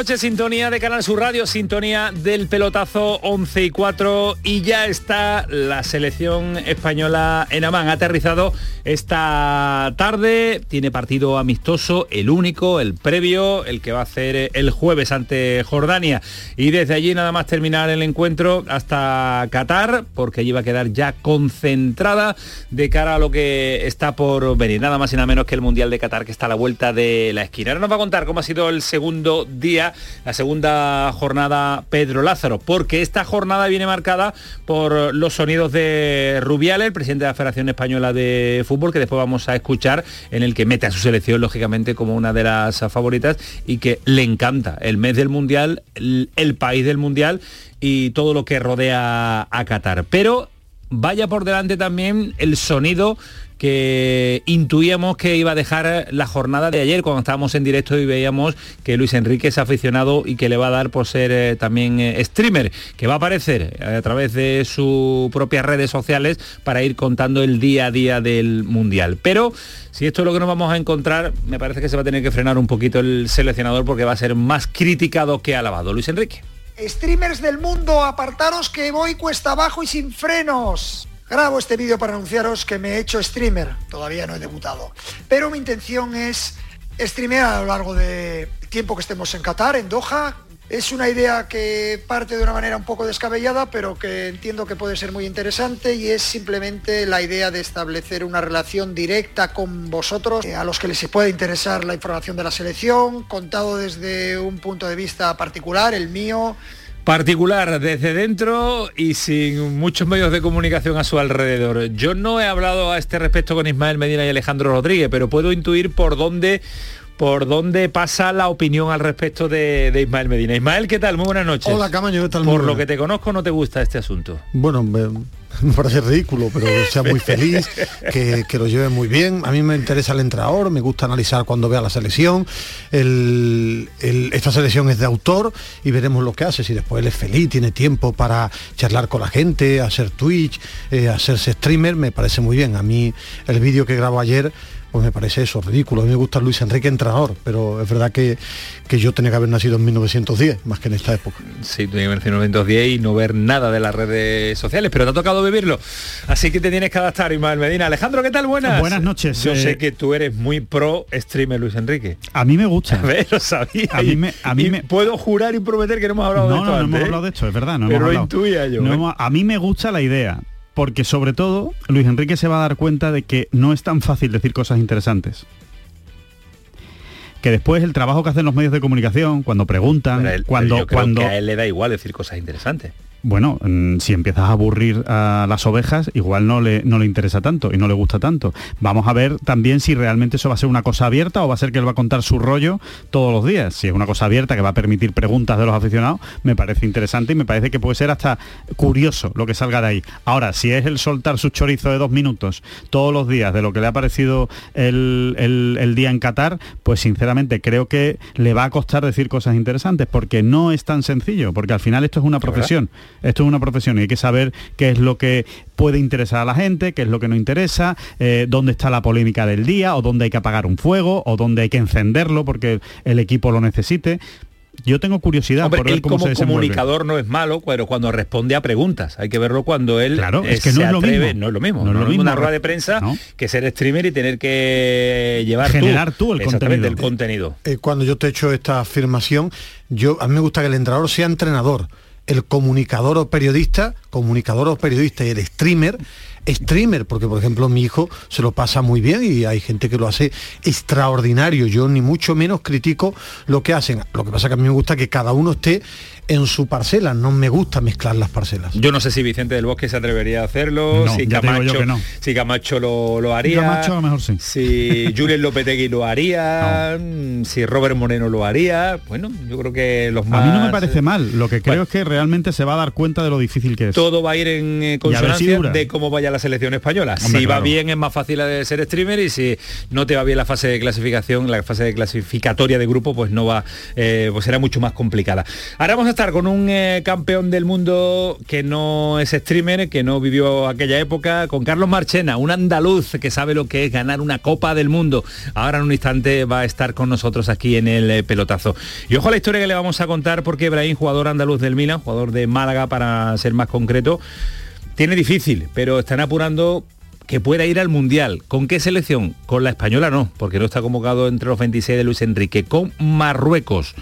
Noches, sintonía de Canal Sur Radio, sintonía del pelotazo 11 y 4 y ya está la selección española en Amán. Ha aterrizado esta tarde, tiene partido amistoso, el único, el previo, el que va a hacer el jueves ante Jordania y desde allí nada más terminar el encuentro hasta Qatar, porque allí va a quedar ya concentrada de cara a lo que está por venir, nada más y nada menos que el Mundial de Qatar que está a la vuelta de la esquina. Ahora nos va a contar cómo ha sido el segundo día, la segunda jornada Pedro Lázaro, porque esta jornada viene marcada por los sonidos de Rubiales, el presidente de la Federación Española de Fútbol, que después vamos a escuchar, en el que mete a su selección, lógicamente, como una de las favoritas y que le encanta el mes del Mundial, el, el país del Mundial y todo lo que rodea a Qatar. Pero vaya por delante también el sonido que intuíamos que iba a dejar la jornada de ayer cuando estábamos en directo y veíamos que Luis Enrique es aficionado y que le va a dar por ser eh, también eh, streamer, que va a aparecer eh, a través de sus propias redes sociales para ir contando el día a día del Mundial. Pero si esto es lo que nos vamos a encontrar, me parece que se va a tener que frenar un poquito el seleccionador porque va a ser más criticado que alabado. Luis Enrique. Streamers del mundo, apartaros que voy cuesta abajo y sin frenos. Grabo este vídeo para anunciaros que me he hecho streamer, todavía no he debutado, pero mi intención es streamear a lo largo del tiempo que estemos en Qatar, en Doha. Es una idea que parte de una manera un poco descabellada, pero que entiendo que puede ser muy interesante y es simplemente la idea de establecer una relación directa con vosotros, eh, a los que les puede interesar la información de la selección, contado desde un punto de vista particular, el mío, particular desde dentro y sin muchos medios de comunicación a su alrededor. Yo no he hablado a este respecto con Ismael Medina y Alejandro Rodríguez, pero puedo intuir por dónde por dónde pasa la opinión al respecto de, de Ismael Medina. Ismael, ¿qué tal? Muy buenas noches. Hola, Camaño, ¿qué tal? Por lo que te conozco, ¿no te gusta este asunto? Bueno, me, me parece ridículo, pero sea muy feliz, que, que, lo lleve muy bien. A mí me interesa el entrenador, me gusta analizar cuando vea la selección. El, el, esta selección es de autor y veremos lo que hace. Si después él es feliz, tiene tiempo para charlar con la gente, hacer Twitch, eh, hacerse streamer, me parece muy bien. A mí el vídeo que grabo ayer pues me parece eso ridículo. A mí me gusta Luis Enrique entrenador, pero es verdad que, que yo tenía que haber nacido en 1910, más que en esta época. Sí, tenía que haber nacido en 1910 y no ver nada de las redes sociales, pero te ha tocado vivirlo. Así que te tienes que adaptar, Ismael Medina. Alejandro, ¿qué tal? Buenas. Buenas noches. Yo eh... sé que tú eres muy pro streamer, Luis Enrique. A mí me gusta. A ver, lo sabía. A mí me, a mí me... Puedo jurar y prometer que no hemos hablado no, de esto No, no antes, hemos hablado de esto, es verdad. No pero hemos lo intuía yo. No ¿eh? hemos, a mí me gusta la idea, porque sobre todo Luis Enrique se va a dar cuenta de que no es tan fácil decir cosas interesantes. Que después el trabajo que hacen los medios de comunicación, cuando preguntan, Él, cuando, cuando que a él le da igual decir cosas interesantes. Bueno, mm, si empiezas a aburrir a las ovejas, igual no le, no le interesa tanto y no le gusta tanto. Vamos a ver también si realmente eso va a ser una cosa abierta o va a ser que él va a contar su rollo todos los días. Si es una cosa abierta que va a permitir preguntas de los aficionados, me parece interesante y me parece que puede ser hasta curioso lo que salga de ahí. Ahora, si es el soltar su chorizo de dos minutos todos los días de lo que le ha parecido el, el, el día en Qatar, pues sinceramente creo que le va a costar decir cosas interesantes porque no es tan sencillo, porque al final esto es una profesión. Esto es una profesión y hay que saber qué es lo que puede interesar a la gente, qué es lo que no interesa, eh, dónde está la polémica del día, o dónde hay que apagar un fuego, o dónde hay que encenderlo porque el equipo lo necesite yo tengo curiosidad Hombre, por ver él cómo como se comunicador no es malo, pero cuando responde a preguntas. Hay que verlo cuando él Claro, eh, es que no se es lo atreve. mismo. No es lo mismo. No es lo mismo. una rueda de prensa No. que ser streamer y tener que llevar Generar tú el contenido. el contenido. Eh, cuando yo te he hecho esta afirmación, yo a mí me gusta que el entrenador sea entrenador, el comunicador o periodista, comunicador o periodista y el streamer, streamer, porque por ejemplo mi hijo se lo pasa muy bien y hay gente que lo hace extraordinario. Yo ni mucho menos critico lo que hacen. Lo que pasa que a mí me gusta que cada uno esté en su parcela, no me gusta mezclar las parcelas. Yo no sé si Vicente del Bosque se atrevería a hacerlo, No, si, Camacho, yo que no. si Camacho lo, lo haría, Camacho a lo mejor sí. si Julen Lopetegui lo haría, si Robert Moreno lo haría. Bueno, yo creo que los más... A mí no me parece mal, lo que creo Bueno. es que realmente se va a dar cuenta de lo difícil que es. Todo va a ir en eh, si consonancia de cómo vaya la selección española. si va bien es más fácil de ser streamer y si no te va bien la fase de clasificación, la fase de clasificatoria de grupo, pues no va, eh, pues será mucho más complicada. Ahora vamos a estar con un eh, campeón del mundo que no es streamer, que no vivió aquella época, con Carlos Marchena, un andaluz que sabe lo que es ganar una Copa del Mundo. Ahora en un instante va a estar con nosotros aquí en el eh, pelotazo. Y ojo a la historia que le vamos a contar porque Ibrahim, jugador andaluz del Milan, jugador de Málaga para ser más concreto, tiene difícil, pero están apurando que pueda ir al Mundial. ¿Con qué selección? Con la española no, porque no está convocado entre los 26 de Luis Enrique. Con Marruecos.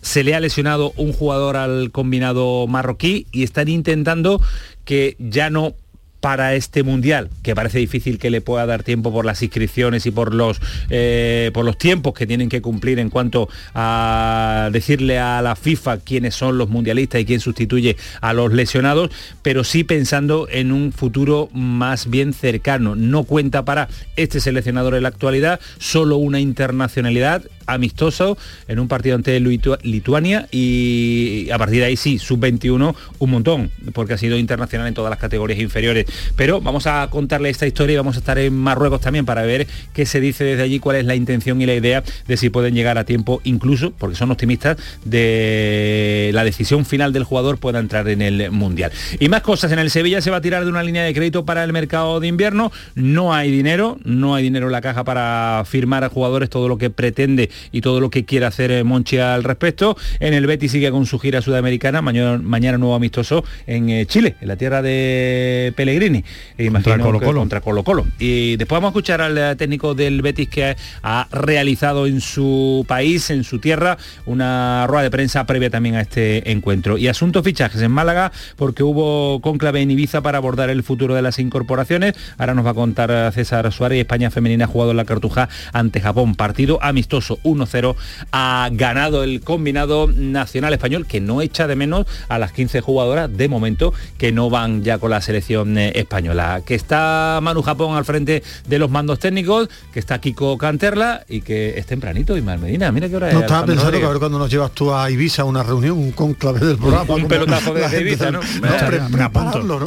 Se le ha lesionado un jugador al combinado marroquí y están intentando que ya no para este mundial, que parece difícil que le pueda dar tiempo por las inscripciones y por los, eh, por los tiempos que tienen que cumplir en cuanto a decirle a la FIFA quiénes son los mundialistas y quién sustituye a los lesionados, pero sí pensando en un futuro más bien cercano. No cuenta para este seleccionador en la actualidad, solo una internacionalidad amistoso en un partido ante Lituania y a partir de ahí sí, sub-21 un montón, porque ha sido internacional en todas las categorías inferiores. Pero vamos a contarle esta historia y vamos a estar en Marruecos también para ver qué se dice desde allí, cuál es la intención y la idea de si pueden llegar a tiempo, incluso, porque son optimistas, de la decisión final del jugador pueda entrar en el Mundial. Y más cosas, en el Sevilla se va a tirar de una línea de crédito para el mercado de invierno, no hay dinero, no hay dinero en la caja para firmar a jugadores todo lo que pretende y todo lo que quiere hacer eh, Monchi al respecto. En el Betis sigue con su gira sudamericana, mañana, mañana nuevo amistoso en eh, Chile, en la tierra de Pellegrini. E contra Colo -Colo. contra Colo Colo. Y después vamos a escuchar al eh, técnico del Betis que ha realizado en su país, en su tierra, una rueda de prensa previa también a este encuentro. Y asunto fichajes en Málaga, porque hubo conclave en Ibiza para abordar el futuro de las incorporaciones. Ahora nos va a contar César Suárez, España femenina ha jugado en la Cartuja ante Japón. Partido amistoso 1-0 ha ganado el combinado nacional español que no echa de menos a las 15 jugadoras de momento que no van ya con la selección eh, española. Que está Manu Japón al frente de los mandos técnicos, que está Kiko Canterla y que es tempranito y Medina. Mira qué hora es. No estaba pensando que a ver cuando nos llevas tú a Ibiza a una reunión, un conclave del programa. Un, pelotazo de, Ibiza, ¿no?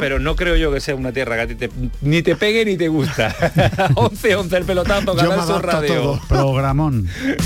Pero no creo yo que sea una tierra que a ti te, ni te pegue ni te gusta. 11, 11 el pelotazo, Canal Sur Radio. Programón.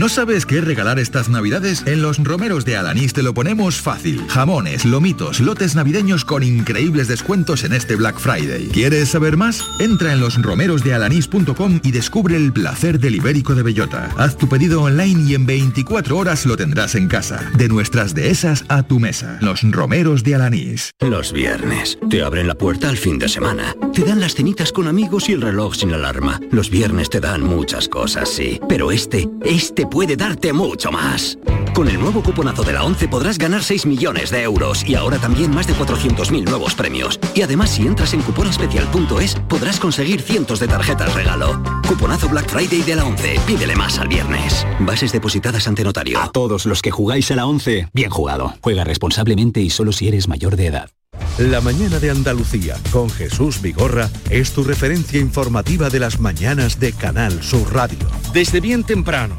¿No sabes qué regalar estas navidades? En los romeros de Alanís te lo ponemos fácil. Jamones, lomitos, lotes navideños con increíbles descuentos en este Black Friday. ¿Quieres saber más? Entra en losromerosdealanís.com y descubre el placer del ibérico de bellota. Haz tu pedido online y en 24 horas lo tendrás en casa. De nuestras dehesas a tu mesa. Los romeros de Alanís. Los viernes. Te abren la puerta al fin de semana. Te dan las cenitas con amigos y el reloj sin alarma. Los viernes te dan muchas cosas, sí. Pero este, este puede darte mucho más. Con el nuevo cuponazo de la 11 podrás ganar 6 millones de euros y ahora también más de 400.000 nuevos premios. Y además si entras en cuponespecial.es podrás conseguir cientos de tarjetas regalo. Cuponazo Black Friday de la 11. Pídele más al viernes. Bases depositadas ante notario. A todos los que jugáis a la 11, bien jugado. Juega responsablemente y solo si eres mayor de edad. La mañana de Andalucía con Jesús Vigorra es tu referencia informativa de las mañanas de Canal Sur Radio. Desde bien temprano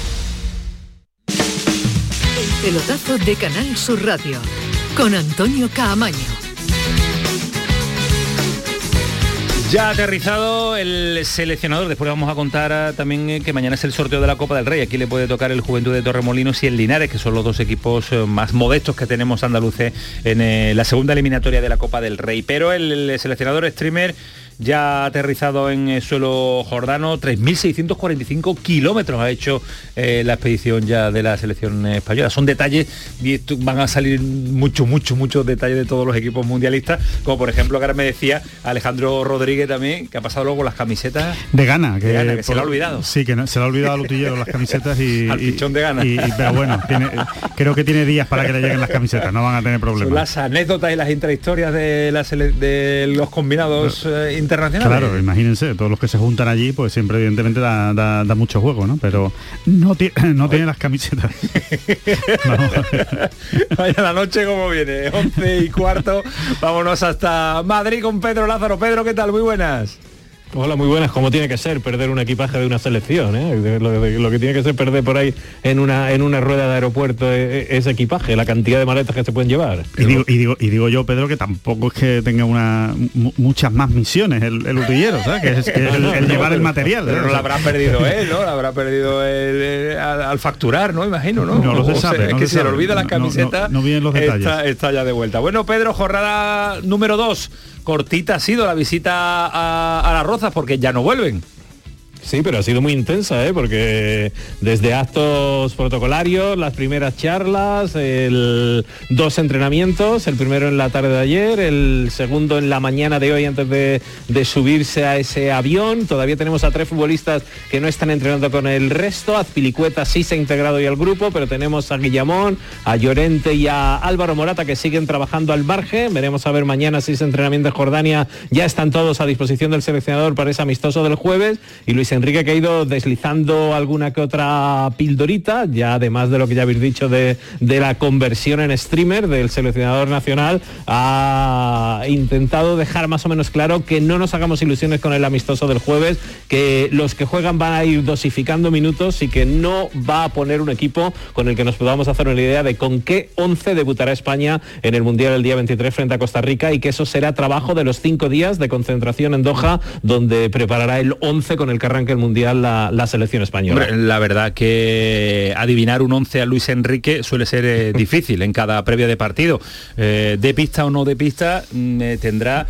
Pelotazo de Canal Sur Radio con Antonio Caamaño. Ya aterrizado el seleccionador, después vamos a contar ah, también eh, que mañana es el sorteo de la Copa del Rey, aquí le puede tocar el Juventud de Torremolinos y el Linares, que son los dos equipos eh, más modestos que tenemos andaluces en eh, la segunda eliminatoria de la Copa del Rey. Pero el seleccionador streamer ya aterrizado en eh, suelo jordano, 3.645 kilómetros ha hecho eh, la expedición ya de la selección española. Son detalles y van a salir muchos, muchos, muchos detalles de todos los equipos mundialistas, como por ejemplo que ahora me decía Alejandro Rodríguez también, que ha pasado luego las camisetas De gana, que, De Gana, que se lo ha olvidado. Sí, que no- se le ha olvidado al utillero las camisetas y... Al pichón de Gana. y- y- pero bueno, tiene- creo que tiene días para que le lleguen las camisetas, no van a tener Son problemas. las anécdotas y las intrahistorias de, la sele- de los combinados eh, internacionales. Claro, imagínense, todos los que se juntan allí, pues siempre evidentemente da, da- da mucho juego, ¿no? Pero no, ti- no tiene las camisetas. Vaya la noche como viene, 11 y cuarto. Vámonos hasta Madrid con Pedro Lázaro. Pedro, ¿qué tal? Muy buenas. Hola, muy buenas. Como tiene que ser perder un equipaje de una selección? eh? Lo, lo que tiene que ser perder por ahí en una en una rueda de aeropuerto eh, eh, ese equipaje, la cantidad de maletas que se pueden llevar. Y digo, y, digo, y digo yo, Pedro, que tampoco es que tenga una mu- muchas más misiones el, el utillero, ¿sabes? Que es, que es el, el llevar el material. Pero ¿eh? no O la sea, habrá perdido él, ¿no? La habrá perdido él, al, al facturar, ¿no? Imagino, ¿no? No lo se O sea, sabe, Es no que se se le olvida las No, no, camisetas. no, no vienen los detalles. Está, está ya de vuelta. Bueno, Pedro, jornada número 2. Cortita ha sido la visita a, las Rozas porque ya no vuelven. Sí, pero ha sido muy intensa, ¿eh? porque desde actos protocolarios, las primeras charlas, el, dos entrenamientos, el primero en la tarde de ayer, el segundo en la mañana de hoy antes de, subirse a ese avión. Todavía tenemos a tres futbolistas que no están entrenando con el resto. Azpilicueta sí se ha integrado hoy al grupo, pero tenemos a Guillamón, a Llorente y a Álvaro Morata que siguen trabajando al margen. Veremos a ver mañana si ese entrenamiento en Jordania ya están todos a disposición del seleccionador para ese amistoso del jueves. Y Luis Enrique que ha ido deslizando alguna que otra pildorita, ya además de lo que ya habéis dicho de, de la conversión en streamer del seleccionador nacional, ha intentado dejar más o menos claro que no nos hagamos ilusiones con el amistoso del jueves, que los que juegan van a ir dosificando minutos y que no va a poner un equipo con el que nos podamos hacer una idea de con qué 11 debutará España en el Mundial el día 23 frente a Costa Rica y que eso será trabajo de los cinco días de concentración en Doha, donde preparará el 11 con el que arranque el Mundial la, la selección española. Hombre, la verdad que adivinar un 11 a Luis Enrique suele ser eh, difícil en cada previa de partido. Eh, de pista o no de pista, mm, eh, tendrá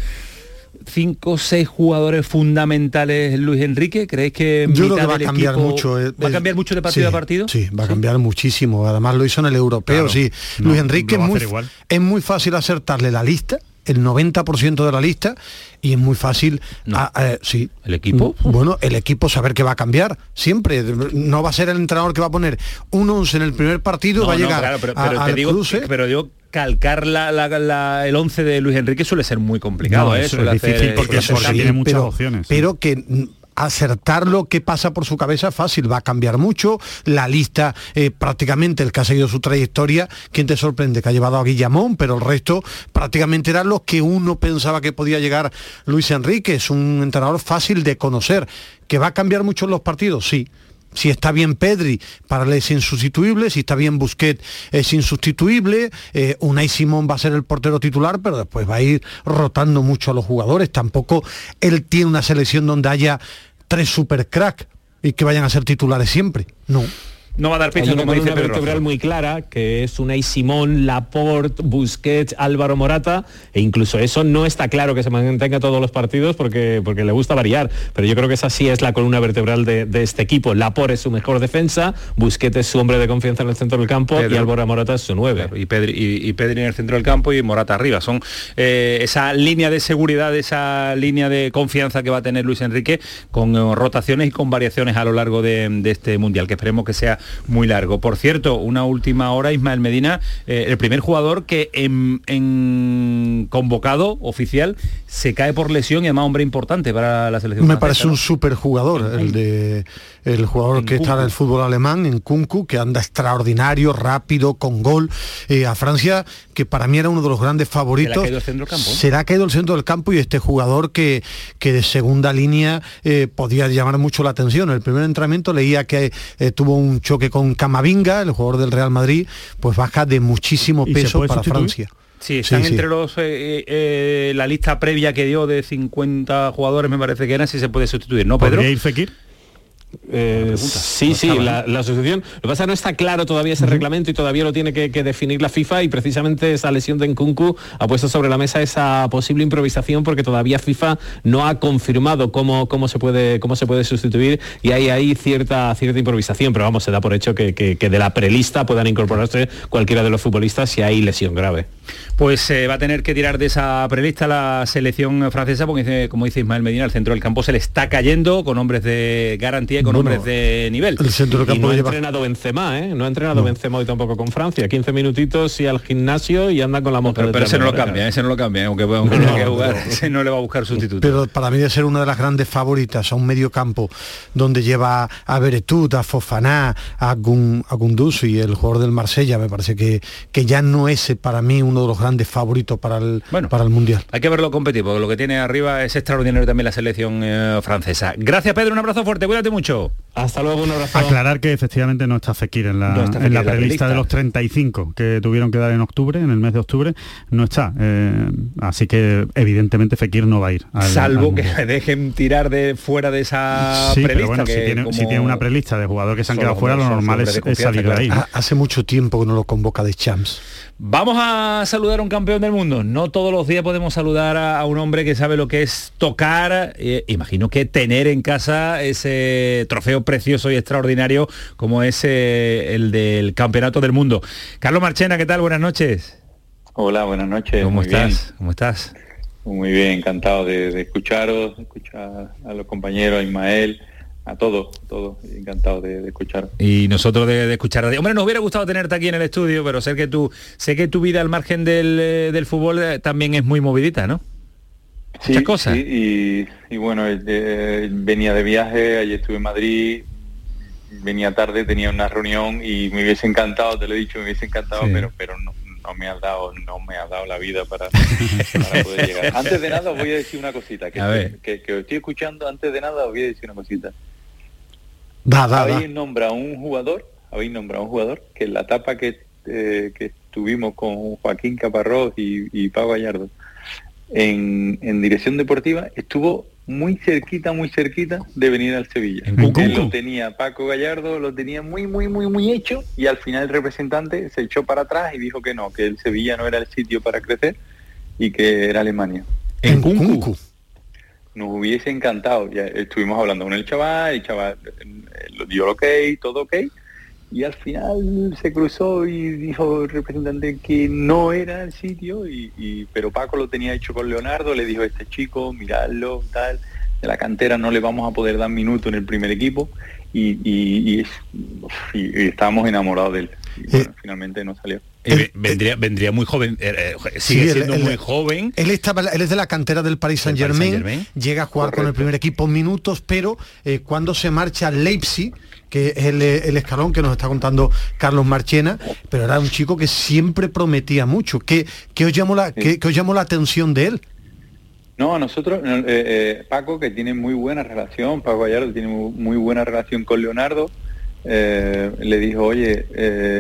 cinco o seis jugadores fundamentales Luis Enrique. ¿Creéis que Yo creo mitad que va a del cambiar equipo- mucho. eh, ¿Va a cambiar mucho de partido sí, a partido? Sí, va a cambiar muchísimo. Además lo hizo en el europeo, Claro. sí. No, Luis Enrique muy, igual. es muy fácil acertarle la lista, el 90% de la lista, y es muy fácil, a- a- sí. ¿El equipo? Bueno, el equipo saber que va a cambiar, siempre. No va a ser el entrenador que va a poner un 11 en el primer partido, No, va a no, llegar claro, pero, a- pero te al digo, cruce. pero yo calcar la- la- la- el 11 de Luis Enrique suele ser muy complicado. No, ¿eh? eso Suele es difícil hacer- porque- suele hacer porque cambios. tiene muchas pero, opciones. Pero que mm, acertar lo que pasa por su cabeza fácil, va a cambiar mucho. La lista, eh, prácticamente el que ha seguido su trayectoria, ¿quién te sorprende? Que ha llevado a Guillamón, pero el resto prácticamente eran los que uno pensaba que podía llegar Luis Enrique. Es un entrenador fácil de conocer. ¿Que va a cambiar mucho en los partidos? Sí. Si está bien Pedri, para él es insustituible, si está bien Busquets es insustituible, eh, Unai Simón va a ser el portero titular, pero después va a ir rotando mucho a los jugadores. Tampoco él tiene una selección donde haya tres super crack y que vayan a ser titulares siempre. No. No va a dar una como dice vertebral muy clara que es Unai Simón, Laporte, Busquets, Álvaro Morata e incluso eso no está claro que se mantenga todos los partidos porque, porque le gusta variar, pero yo creo que esa sí es la columna vertebral de, de este equipo. Laporte es su mejor defensa, Busquets es su hombre de confianza en el centro del campo Pedro. y Álvaro Morata es su nueve. Claro, y, Pedri, y, y Pedri en el centro del campo y Morata arriba. Son eh, esa línea de seguridad, esa línea de confianza que va a tener Luis Enrique con eh, rotaciones y con variaciones a lo largo de, de este Mundial, que esperemos que sea muy largo. Por cierto, una última hora, Ismael Medina, eh, el primer jugador que en, en convocado oficial, se cae por lesión y además hombre importante para la selección. Me parece un super jugador, el de el jugador que está en el fútbol alemán, en Kunku, que anda extraordinario, rápido, con gol. Eh, a Francia, que para mí era uno de los grandes favoritos. caído el centro del campo, ¿no? Se le ha caído el centro del campo y este jugador que, que de segunda línea eh, podía llamar mucho la atención. En el primer entrenamiento leía que eh, tuvo un choque con Camavinga, el jugador del Real Madrid, pues baja de muchísimo ¿Y se peso para sustituir? Francia. Sí, están Sí, sí. entre los eh, eh, la lista previa que dio de 50 jugadores, me parece que eran, si se puede sustituir, ¿no, Pedro? ¿Podría ir Fekir? Eh, sí, sí, la, la sustitución. Lo que pasa no está claro todavía ese reglamento y todavía lo tiene que, que definir la FIFA y precisamente esa lesión de Nkunku ha puesto sobre la mesa esa posible improvisación porque todavía FIFA no ha confirmado cómo, cómo, se, puede, cómo se puede sustituir y hay ahí cierta, cierta improvisación, pero vamos, se da por hecho que, que- que de la prelista puedan incorporarse cualquiera de los futbolistas si hay lesión grave. Pues eh, va a tener que tirar de esa prelista la selección francesa, porque dice- como dice Ismael Medina, el centro del campo se le está cayendo con hombres de garantía y con Bueno, hombres de nivel. El centro del Y campo no ha lleva entrenado Benzema, ¿eh? No ha entrenado Benzema hoy tampoco con Francia. 15 minutitos y al gimnasio y anda con la mujer Pero, pero detrás ese de no lo cambia, ese no lo cambia, aunque, aunque No, que no, jugar, pero- ese no le va a buscar sustituto. pero para mí debe ser una de las grandes favoritas a un medio campo donde lleva a Beretut, a Fofaná, a, Gun, a Gunduzi, el jugador del Marsella, me parece que, que ya no es eh, para mí uno de los grandes favoritos para el, para el Mundial. Hay que verlo competir, porque lo que tiene arriba es extraordinario también la selección eh, francesa. Gracias Pedro, un abrazo fuerte, cuídate mucho. Hasta luego, un abrazo. Aclarar que efectivamente no está Fekir en la, No está en Fekir la en la prelista de los 35 que tuvieron que dar en octubre, en el mes de octubre, no está. Eh, así que evidentemente Fekir no va a ir. al- Salvo al que le dejen tirar de fuera de esa Sí, prelista. pero bueno, si que tiene, como- si tiene una prelista de jugadores que se han quedado fuera, lo normal es, es salir de ahí. claro. ¿no? Ha- Hace mucho tiempo que no lo convoca de Champs. Vamos a saludar a un campeón del mundo. No todos los días podemos saludar a, a un hombre que sabe lo que es tocar, eh, imagino que tener en casa ese trofeo precioso y extraordinario como es eh, el del Campeonato del Mundo. Carlos Marchena, ¿qué tal? Buenas noches. Hola, buenas noches. ¿Cómo muy estás? ¿Cómo estás? Bien. Muy bien, encantado de, de escucharos, escuchar a los compañeros, a Ismael, a todos, a todos, encantado de, de escucharos. Y nosotros de, de escuchar. Hombre, nos hubiera gustado tenerte aquí en el estudio, pero sé que tú, sé que tu vida al margen del, eh, del fútbol eh, también es muy movidita, ¿no? Muchas cosas. Sí, y, y bueno, eh, venía de viaje, ayer estuve en Madrid, venía tarde, tenía una reunión y me hubiese encantado, te lo he dicho, me hubiese encantado, Sí. pero pero no, no me ha dado, no me ha dado la vida para, para poder llegar. Antes de nada os voy a decir una cosita, que, que, que os estoy escuchando, antes de nada os voy a decir una cosita. Da, da, da. habéis nombrado un jugador, habéis nombrado un jugador que en la etapa que, eh, que estuvimos con Joaquín Caparrós y, y Pau Gallardo en, en dirección deportiva estuvo muy cerquita, muy cerquita de venir al Sevilla. Él lo tenía Paco Gallardo, lo tenía muy, muy, muy, muy hecho y al final el representante se echó para atrás y dijo que no, que el Sevilla no era el sitio para crecer y que era Alemania. En Kunku. Nos hubiese encantado. Ya estuvimos hablando con el chaval, el chaval eh, lo dio ok, todo ok. Y al final se cruzó y dijo el representante que no era el sitio, y, pero Paco lo tenía hecho con Leonardo, le dijo este chico, miradlo, tal, de la cantera no le vamos a poder dar minuto en el primer equipo y, y- y es- uf, y- y estábamos enamorados de él. Y bueno, finalmente no salió. Ve- vendría, vendría muy joven, eh, eh, sigue Sí, siendo él- muy joven. Él, estaba, él es de la cantera del Paris Saint Germain, llega a jugar con el primer equipo minutos, pero eh, cuando se marcha al Leipzig, que es el, el escalón que nos está contando Carlos Marchena, pero era un chico que siempre prometía mucho. ¿Qué, qué os, llamó la, qué- qué os llamó la atención de él? No, nosotros, eh, eh, Paco, que tiene muy buena relación, Paco Gallardo tiene muy, buena relación con Leonardo, eh, le dijo, oye,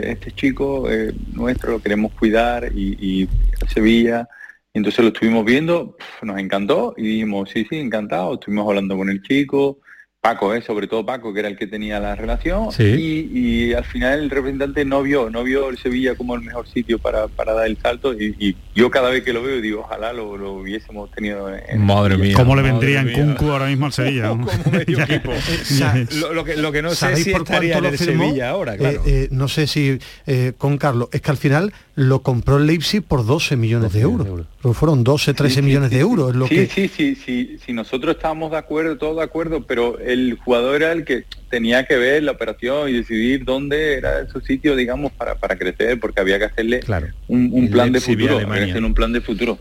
este chico nuestro lo queremos cuidar y, y Sevilla. Entonces lo estuvimos viendo, nos encantó y dijimos, sí, sí, encantado. Estuvimos hablando con el chico, Paco, eh, sobre todo Paco, que era el que tenía la relación. Sí. Y, y al final el representante no vio, no vio el Sevilla como el mejor sitio para, para dar el salto. Y, y yo cada vez que lo veo digo, ojalá lo, lo hubiésemos tenido en, Madre mía. ¿Cómo le vendría en. Kunku ahora mismo al Sevilla? Como medio equipo. Lo, lo que, lo que no sé ¿Sabéis si por estaría cuánto en lo el firmó? Sevilla ahora, claro. Eh, eh, no sé si eh, con Carlos, es que al final lo compró el Leipzig por 12 millones de euros. Pero fueron 12, 13 Sí, sí, millones de euros. Es lo sí, que, sí, sí, sí, sí, nosotros estábamos de acuerdo, todos de acuerdo, pero el jugador era el que tenía que ver la operación y decidir dónde era su sitio, digamos, para, para crecer, porque había que hacerle Claro. un, un plan futuro, había que Alemania. hacer un plan de futuro.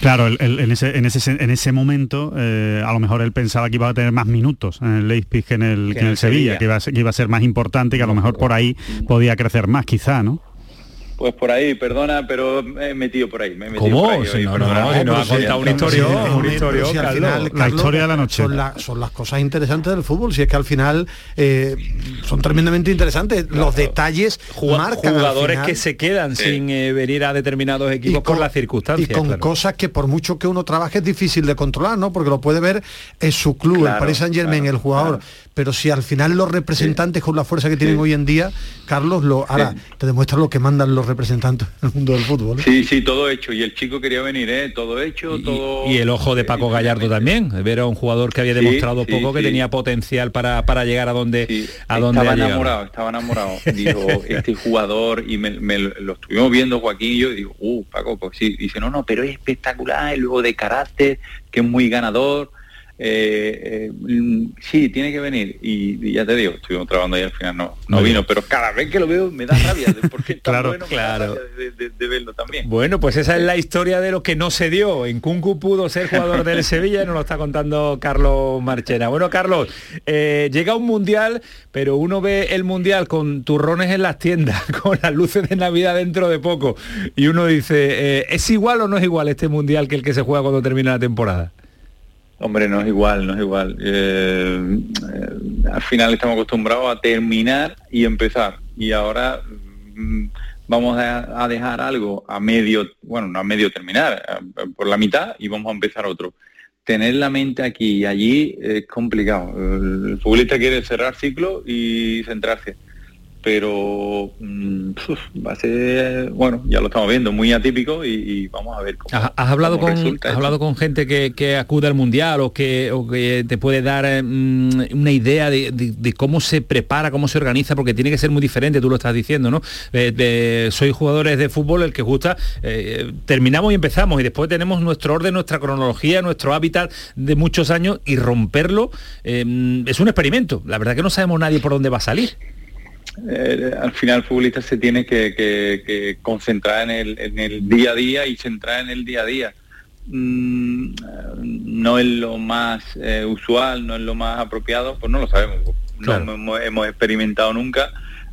Claro, el- el- en, ese, en, ese, en ese momento eh, a lo mejor él pensaba que iba a tener más minutos en el Leipzig que en el, que en el Sevilla, que iba, a ser, que iba a ser más importante y que a lo mejor por ahí podía crecer más quizá, ¿no? Pues por ahí, perdona, pero me he metido por ahí. Me he metido ¿Cómo? por ahí hoy, no, no, no, nos ha Sí, contado una sí, historia, sí, un sí, historia, sí, si al Carlos. final, La historia de la noche. Son, la- son las cosas interesantes del fútbol, si es que al final eh, son tremendamente interesantes. Los detalles marcan jugadores que se quedan sin eh, venir a determinados equipos por las y circunstancias. con claro. cosas que por mucho que uno trabaje es difícil de controlar, ¿no? Porque lo puede ver en su club, el Claro, Paris Saint Germain, el jugador. Pero si al final los representantes con la fuerza que tienen hoy en día, Carlos, lo ahora te demuestra lo que mandan los representantes en el mundo del fútbol. ¿eh? Sí, sí, todo hecho. Y el chico quería venir, ¿eh? Todo hecho, todo... Y el ojo de Paco Gallardo también, ver a un jugador que había Sí, demostrado sí, poco, que sí. tenía potencial para, para llegar a donde, a donde estaba enamorado, estaba enamorado. Digo, este jugador, y me, me lo estuvimos viendo Joaquín y yo, y digo, uh, Paco, pues sí. Dice, no, no, pero es espectacular, y luego de carácter, que es muy ganador. Eh, eh, mm, sí, tiene que venir. Y, y ya te digo, estuvimos trabajando y al final no, no Muy vino, bien. pero cada vez que lo veo me da rabia, de porque Claro, bueno, claro. de, de- de verlo también. Bueno, pues esa es la historia de lo que no se dio. En Kunku pudo ser jugador del Sevilla y nos lo está contando Carlos Marchena. Bueno, Carlos, eh, llega un mundial, pero uno ve el mundial con turrones en las tiendas, con las luces de Navidad dentro de poco, y uno dice, ¿es igual o no es igual este mundial que el que se juega cuando termina la temporada? Hombre, no es igual, no es igual. Eh, eh, al final estamos acostumbrados a terminar y empezar. Y ahora mm, vamos a, dejar algo a medio, bueno, no a medio terminar, por la mitad y vamos a empezar otro. Tener la mente aquí y allí es complicado. El futbolista quiere cerrar ciclo y centrarse. Pero mm, uf, va a ser, bueno, ya lo estamos viendo, muy atípico y, y vamos a ver cómo, ¿Has, has hablado cómo con, resulta has hablado con gente que, que acude al mundial o que, o que te puede dar eh, mm, una idea de, de- de cómo se prepara, cómo se organiza? Porque tiene que ser muy diferente, tú lo estás diciendo, ¿no? Eh, de- soy jugadores de fútbol el que gusta, eh, terminamos y empezamos y después tenemos nuestro orden, nuestra cronología, nuestro hábitat de muchos años y romperlo eh, es un experimento. La verdad que no sabemos nadie por dónde va a salir. Eh, al final el futbolista se tiene que, que- que concentrar en el, en el día a día y centrar en el día a día. Mm, no es lo más eh, usual, no es lo más apropiado, pues no lo sabemos. No hemos, hemos experimentado nunca.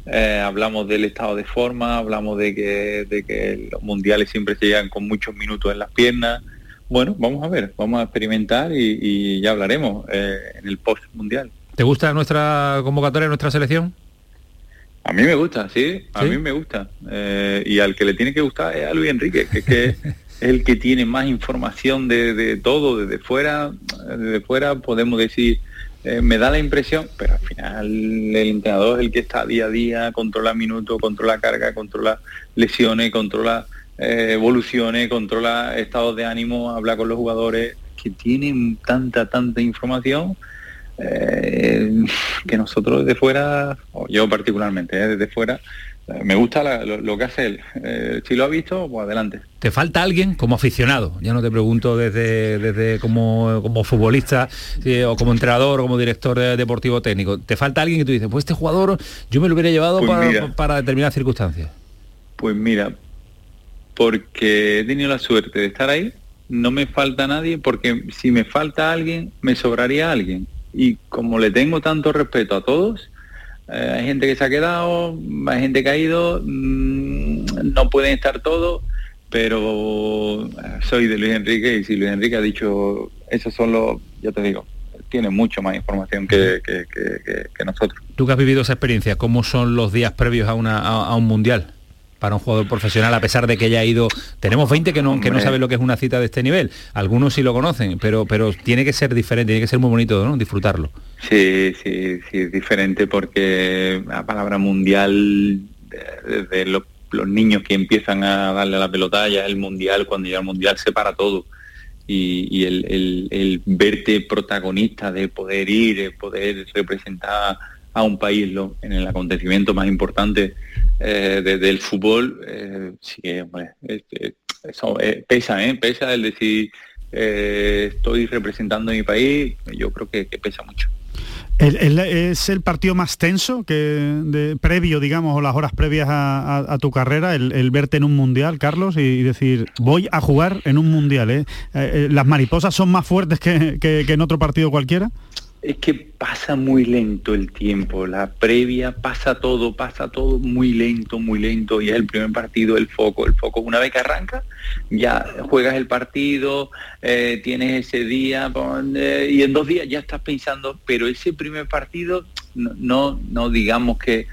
Eh, hablamos del estado de forma, hablamos de que, de que los mundiales siempre se llegan con muchos minutos en las piernas. Bueno, vamos a ver, vamos a experimentar y, y ya hablaremos en el post mundial. ¿Te gusta nuestra convocatoria, nuestra selección? A mí me gusta, sí, a ¿Sí? mí me gusta. Eh, y al que le tiene que gustar es a Luis Enrique, que es que es el que tiene más información de, de todo, desde fuera, desde fuera podemos decir, eh, me da la impresión, pero al final el entrenador es el que está día a día, controla minutos, controla carga, controla lesiones, controla eh, evoluciones, controla estados de ánimo, habla con los jugadores, que tienen tanta, tanta información eh, que nosotros desde fuera, o yo particularmente, eh, desde fuera, eh, me gusta la- lo, lo que hace él. Eh, si lo ha visto, pues adelante. ¿Te falta alguien como aficionado? Ya no te pregunto desde, desde como, como futbolista o como entrenador o como director de- deportivo técnico. ¿Te falta alguien que tú dices, pues este jugador yo me lo hubiera llevado Pues para, mira. para determinadas circunstancias? Pues mira, porque he tenido la suerte de estar ahí, no me falta nadie, porque si me falta alguien, me sobraría alguien. Y como le tengo tanto respeto a todos, eh, hay gente que se ha quedado, hay gente que ha ido, mm, no pueden estar todos, pero eh, soy de Luis Enrique y si Luis Enrique ha dicho, esos son los, ya te digo, tiene mucho más información que, que- que- que- que nosotros. Tú que has vivido esa experiencia, ¿cómo son los días previos a, una, a, a un mundial? Para un jugador profesional, a pesar de que ya ha ido... Tenemos 20 que no, que no saben lo que es una cita de este nivel. Algunos sí lo conocen, pero, pero tiene que ser diferente, tiene que ser muy bonito, ¿no? Disfrutarlo. Sí, sí, sí, es diferente porque la palabra mundial, desde los, los niños que empiezan a darle a la pelota, ya el mundial, cuando llega el mundial se para todo. Y, y el, el- el verte protagonista de poder ir, de poder representar a un país lo- en el acontecimiento más importante eh, de- del fútbol, eh, sí que, hombre, es- es- eso eh, pesa, ¿eh? Pesa el decir, estoy representando mi país, yo creo que- pesa mucho. ¿El- ¿Es el partido más tenso que previo, digamos, o las horas previas a, tu carrera, el, verte en un mundial, Carlos, y, decir, voy a jugar en un mundial? ¿eh? ¿Las mariposas son más fuertes que- que en otro partido cualquiera? Es que pasa muy lento el tiempo, la previa pasa todo, pasa todo muy lento, muy lento, y es el primer partido, el foco, el foco. Una vez que arranca, ya juegas el partido, eh, tienes ese día, eh, y en dos días ya estás pensando, pero ese primer partido, no, no, digamos que,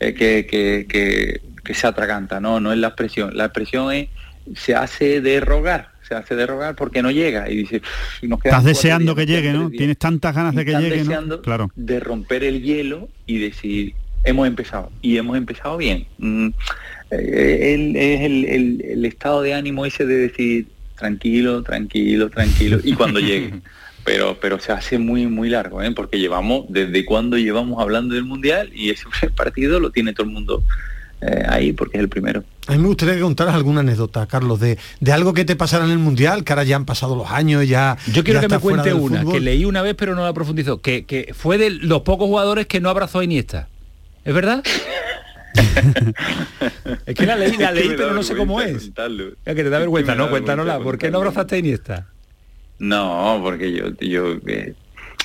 eh, que, que, que, que se atraganta, no, no es la expresión. La expresión es, se hace de rogar, se hace de rogar porque no llega, y dice, "Uf, nos Estás deseando días, que llegue, ¿no? tres días". Tienes tantas ganas de que llegue, ¿no? Claro. de romper el hielo y decir hemos empezado y hemos empezado bien Mm, eh, el- es el, el- el estado de ánimo ese de decir tranquilo tranquilo tranquilo y cuando llegue pero pero se hace muy muy largo ¿eh? porque llevamos desde cuando llevamos hablando del mundial y ese partido lo tiene todo el mundo eh, ahí porque es el primero A mí me gustaría que contaras alguna anécdota, Carlos, de, de algo que te pasara en el Mundial, que ahora ya han pasado los años, ya Yo quiero ya que me cuente una, fútbol. que leí una vez pero no la profundizó, que, que fue de los pocos jugadores que no abrazó a Iniesta. ¿Es verdad? es que la leí, la leí, pero no sé cómo es. Es que te da vergüenza, ¿no? Cuéntanosla. ¿Por qué no abrazaste a Iniesta? No, porque yo, yo, eh,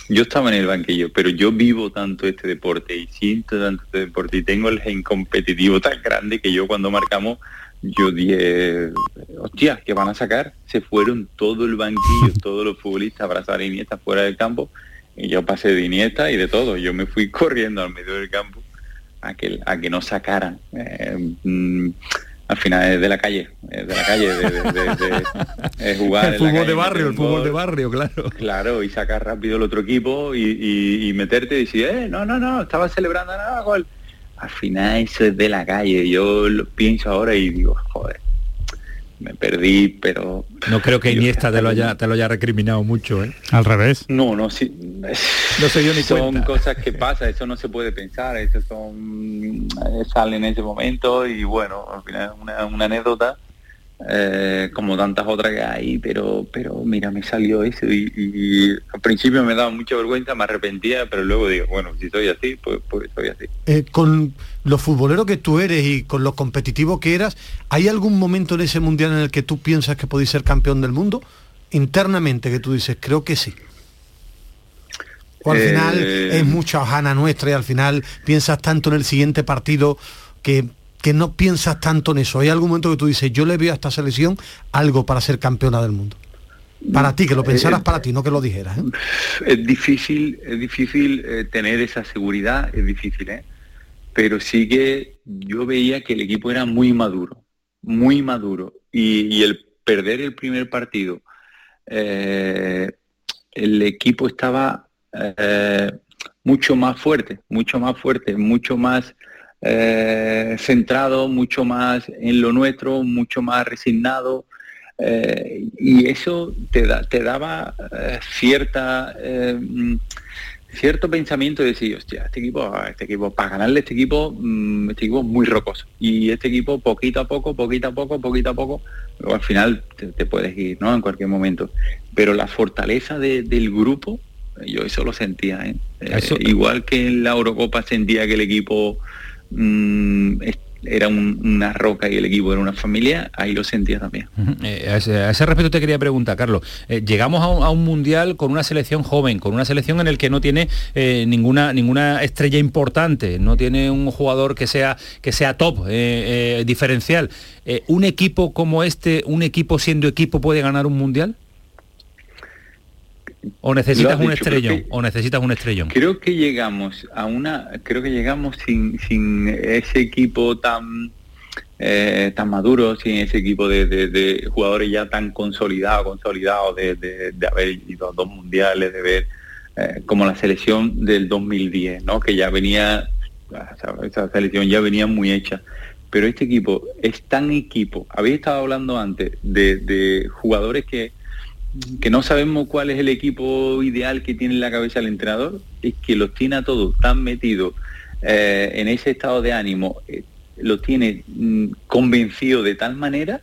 yo estaba en el banquillo, pero yo vivo tanto este deporte y siento tanto este deporte y tengo el gen competitivo tan grande que yo cuando marcamos, yo dije, hostia, ¿qué van a sacar? Se fueron todo el banquillo, todos los futbolistas a abrazar a Iniesta fuera del campo y yo pasé de Iniesta y de todo. Yo me fui corriendo al medio del campo a que, a que no sacaran. Eh, mm, al final es de la calle, es de la calle, de, de- de- de- es jugar El en la fútbol calle, de barrio, el fútbol de barrio, claro. Claro, y sacar rápido el otro equipo y, y- y meterte y decir, eh, no, no, no, estaba celebrando nada, gol. Al final eso es de la calle. Yo lo pienso ahora y digo, joder, me perdí, pero... No creo que Yo- Iniesta te lo haya, te lo haya recriminado mucho, ¿eh? Al revés. No, no, sí. No se dio ni son cuenta. cosas que pasan, eso no se puede pensar, eso son eh, sale en ese momento y bueno, al final es una, una anécdota eh, como tantas otras que hay, pero pero mira, me salió eso y, y al principio me daba mucha vergüenza, me arrepentía, pero luego digo, bueno, si soy así, pues, pues soy así. Eh, con lo futbolero que tú eres y con lo competitivo que eras, ¿hay algún momento en ese Mundial en el que tú piensas que podéis ser campeón del mundo? Internamente que tú dices, creo que sí. O al Eh, final es mucha hojana nuestra y al final piensas tanto en el siguiente partido que, que no piensas tanto en eso. ¿Hay algún momento que tú dices, yo le veo a esta selección algo para ser campeona del mundo? Para ti, que lo pensaras Eh, para ti, no que lo dijeras. ¿eh? Es difícil, es difícil eh, tener esa seguridad, es difícil, ¿eh? Pero sí que yo veía que el equipo era muy maduro, muy maduro. Y, y el perder el primer partido, eh, el equipo estaba eh, mucho más fuerte, mucho más fuerte, mucho más eh, centrado, mucho más en lo nuestro, mucho más resignado. Eh, y eso te, da, te daba eh, cierta cierto pensamiento de decir, hostia, este equipo, este equipo, para ganarle este equipo, mm, este equipo es muy rocoso. Y este equipo poquito a poco, poquito a poco, poquito a poco, luego al final te, te puedes ir, ¿no? En cualquier momento. Pero la fortaleza de- del grupo, yo eso lo sentía, ¿eh? Eh, Eso- igual que en la Eurocopa sentía que el equipo mm, era un- una roca y el equipo era una familia, ahí lo sentía también. Eh, a, ese, a respecto te quería preguntar, Carlos. Eh, llegamos a un, mundial con una selección joven, con una selección en el que no tiene eh, ninguna ninguna estrella importante, no tiene un jugador que sea que sea top, diferencial. Un equipo como este, un equipo siendo equipo puede ganar un mundial. O necesitas un dicho, estrellón, o necesitas un estrellón. Creo que llegamos a una, creo que llegamos sin, sin ese equipo tan eh, tan maduro, sin ese equipo de, de- de jugadores ya tan consolidados, consolidados de, de- haber ido a dos mundiales, de ver eh, como la selección del 2010, ¿no? Que ya venía, esa, esa selección ya venía muy hecha. Pero este equipo es tan equipo. Habéis estado hablando antes de, de jugadores que que no sabemos cuál es el equipo ideal que tiene en la cabeza el entrenador, es que los tiene a todos tan metidos eh, en ese estado de ánimo, eh, los tiene mm, convencido de tal manera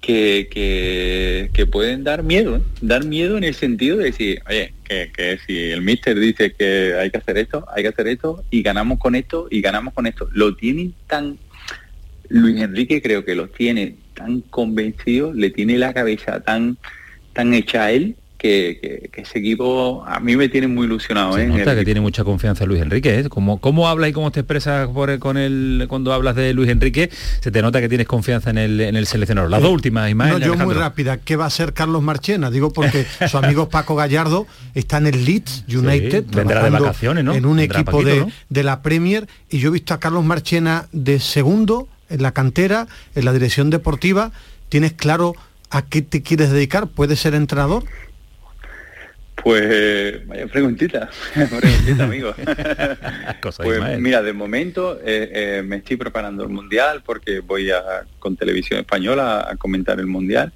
que, que, pueden dar miedo, ¿eh? dar miedo en el sentido de decir, oye, que, que si el mister dice que hay que hacer esto, hay que hacer esto, y ganamos con esto, y ganamos con esto. Lo tienen tan, Luis Enrique creo que lo tiene tan convencido, le tiene la cabeza tan, tan hecha a él, que, que- que ese equipo a mí me tiene muy ilusionado. Se ¿eh? nota que tiene mucha confianza Luis Enrique, ¿eh? Como, ¿Cómo hablas y cómo te expresas por, con él cuando hablas de Luis Enrique? Se te nota que tienes confianza en el, en el seleccionador. Las dos últimas, Ismael. No, yo muy rápida. ¿Qué va a hacer Carlos Marchena? Digo porque su amigo Paco Gallardo está en el Leeds United. vendrá de vacaciones, ¿no? En un Vendrá equipo Paquito, de, ¿no? de la Premier. Y yo he visto a Carlos Marchena de segundo en la cantera, en la dirección deportiva. ¿Tienes claro a qué te quieres dedicar? ¿Puedes ser entrenador? Pues vaya preguntita, preguntita amigo. Cosa, pues mira, de momento eh, eh, me estoy preparando el mundial porque voy a con televisión española a comentar el mundial.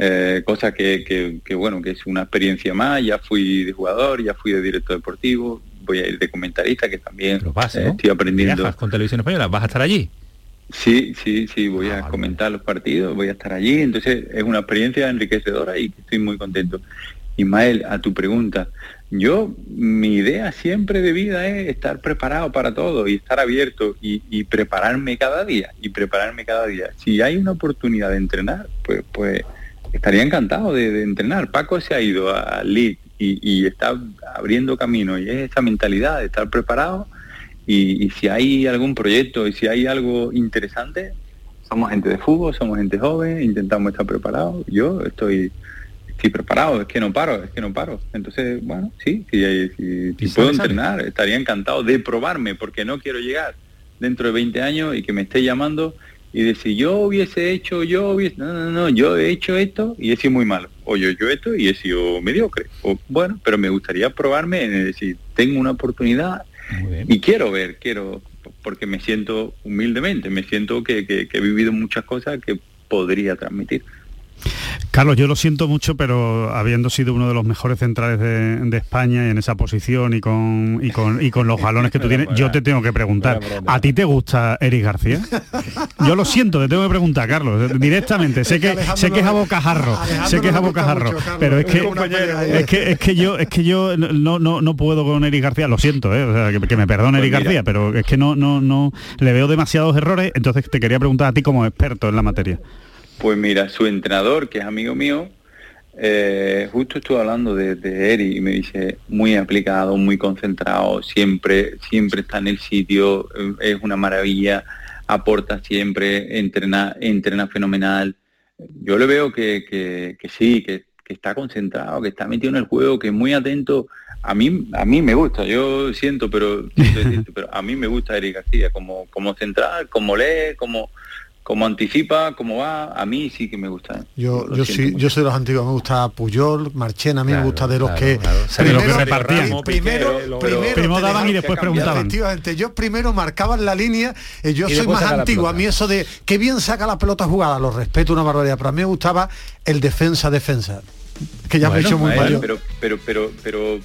Eh, cosa que, que- que, bueno que es una experiencia más. Ya fui de jugador, ya fui de director deportivo, voy a ir de comentarista que también Vas, ¿no? estoy aprendiendo. Viajas con Televisión Española, ¿vas a estar allí? Sí, sí, sí, voy a comentar los partidos, voy a estar allí, entonces es una experiencia enriquecedora y estoy muy contento. Ismael, a tu pregunta, yo, mi idea siempre de vida es estar preparado para todo y estar abierto y, y prepararme cada día, y prepararme cada día. Si hay una oportunidad de entrenar, pues, pues estaría encantado de, de entrenar. Paco se ha ido al Leeds y, y está abriendo camino y es esa mentalidad de estar preparado y, y si hay algún proyecto y si hay algo interesante, somos gente de fútbol, somos gente joven, intentamos estar preparados. Yo estoy estoy preparado, es que no paro, es que no paro. Entonces, bueno, sí, si, si- si puedo sale. entrenar, estaría encantado de probarme, porque no quiero llegar dentro de 20 años y que me esté llamando y decir, yo hubiese hecho, yo hubiese... No, no, no, yo he hecho esto y he sido muy malo. O yo he hecho esto y he sido mediocre. O, bueno, pero me gustaría probarme en el decir, tengo una oportunidad y quiero ver, quiero, porque me siento humildemente, me siento que, he vivido muchas cosas que podría transmitir. Carlos, yo lo siento mucho, pero habiendo sido uno de los mejores centrales de, de España y en esa posición y con, y con, y con los galones que tú tienes, yo te tengo que preguntar, ¿a ti te gusta Eric García? Yo lo siento, te tengo que preguntar, Carlos, directamente. Sé que, sé que es a bocajarro, sé que es a bocajarro, pero es que, es que es que yo es que yo no, no, no puedo con Eric García, lo siento, ¿eh? O sea, que, que me perdone Pues Eric. García, pero es que no, no, no le veo demasiados errores, entonces te quería preguntar a ti como experto en la materia. Pues mira, su entrenador, que es amigo mío, eh, justo estuve hablando de, de Eri y me dice muy aplicado, muy concentrado, siempre, siempre está en el sitio, eh, es una maravilla, aporta siempre, entrena, entrena fenomenal. Yo le veo que, que- que sí, que, que está concentrado, que está metido en el juego, que es muy atento. A mí, a mí me gusta, yo siento, pero, siento pero a mí me gusta Eric García, como, como central, como lee, como, como anticipa, como va, a mí sí que me gusta. ¿eh? Yo, yo sí, yo soy de los antiguos, me gusta Puyol, Marchena, a mí me gusta de los claro, que claro. Que repartían. pri- primero, primero, Primero daban y después preguntaban. Efectivamente, yo primero marcaban la línea, eh, yo Y soy más antiguo, a mí eso de que bien saca la pelota jugada, lo respeto una barbaridad, pero a mí me gustaba el defensa-defensa, que ya me he Bueno, hecho muy bueno, mayor. pero, pero, pero, pero,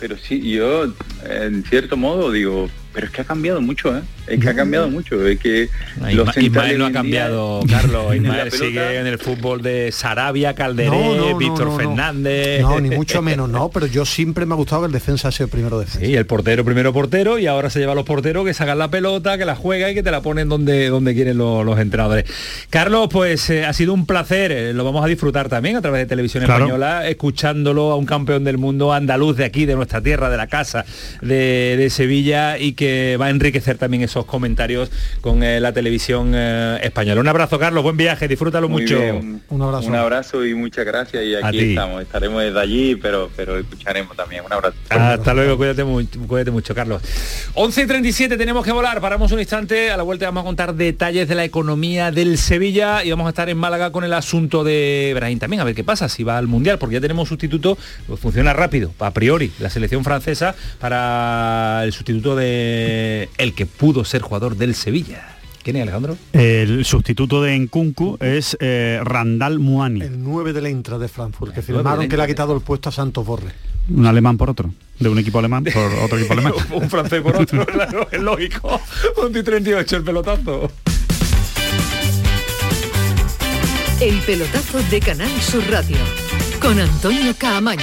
pero sí, yo en cierto modo digo, pero es que ha cambiado mucho, ¿eh? Es que ha cambiado mucho, es que No, los Ismael no ha día- cambiado, Carlos. Ismael sigue en el fútbol de Sarabia, Calderé, No, no, no, Víctor no, no. Fernández. No, ni mucho menos, no, pero yo siempre me ha gustado que el defensa sea el primero defensa. Sí, el portero primero portero y ahora se lleva a los porteros que sacan la pelota, que la juega y que te la ponen donde, donde quieren los, los entrenadores. Carlos, pues eh, ha sido un placer, eh, lo vamos a disfrutar también a través de Televisión Claro. Española, escuchándolo a un campeón del mundo andaluz de aquí, de nuestra tierra, de la casa de, de Sevilla y que va a enriquecer también esos comentarios con eh, la televisión eh, española. Un abrazo, Carlos, buen viaje, disfrútalo Muy mucho. bien, Un abrazo. Un abrazo y muchas gracias y aquí estamos, estaremos desde allí, pero, pero escucharemos también. Un abrazo. Hasta luego, cuídate, mu- cuídate mucho, Carlos. 11 y 37 tenemos que volar, paramos un instante, a la vuelta vamos a contar detalles de la economía del Sevilla y vamos a estar en Málaga con el asunto de Brahim también, a ver qué pasa, si va al Mundial, porque ya tenemos sustituto, pues funciona rápido, a priori, la selección francesa para el sustituto de el que pudo ser jugador del Sevilla. ¿Quién es Alejandro? El sustituto de Nkunku es eh, Randall Muani, El 9 del Intra de Frankfurt, que El 9 firmaron que le ha quitado el puesto a Santos Borre. un alemán por otro, de un equipo alemán por otro equipo alemán. un francés por otro, claro, es lógico. 11 y 38 el pelotazo. El pelotazo de Canal Sur Radio con Antonio Caamaño.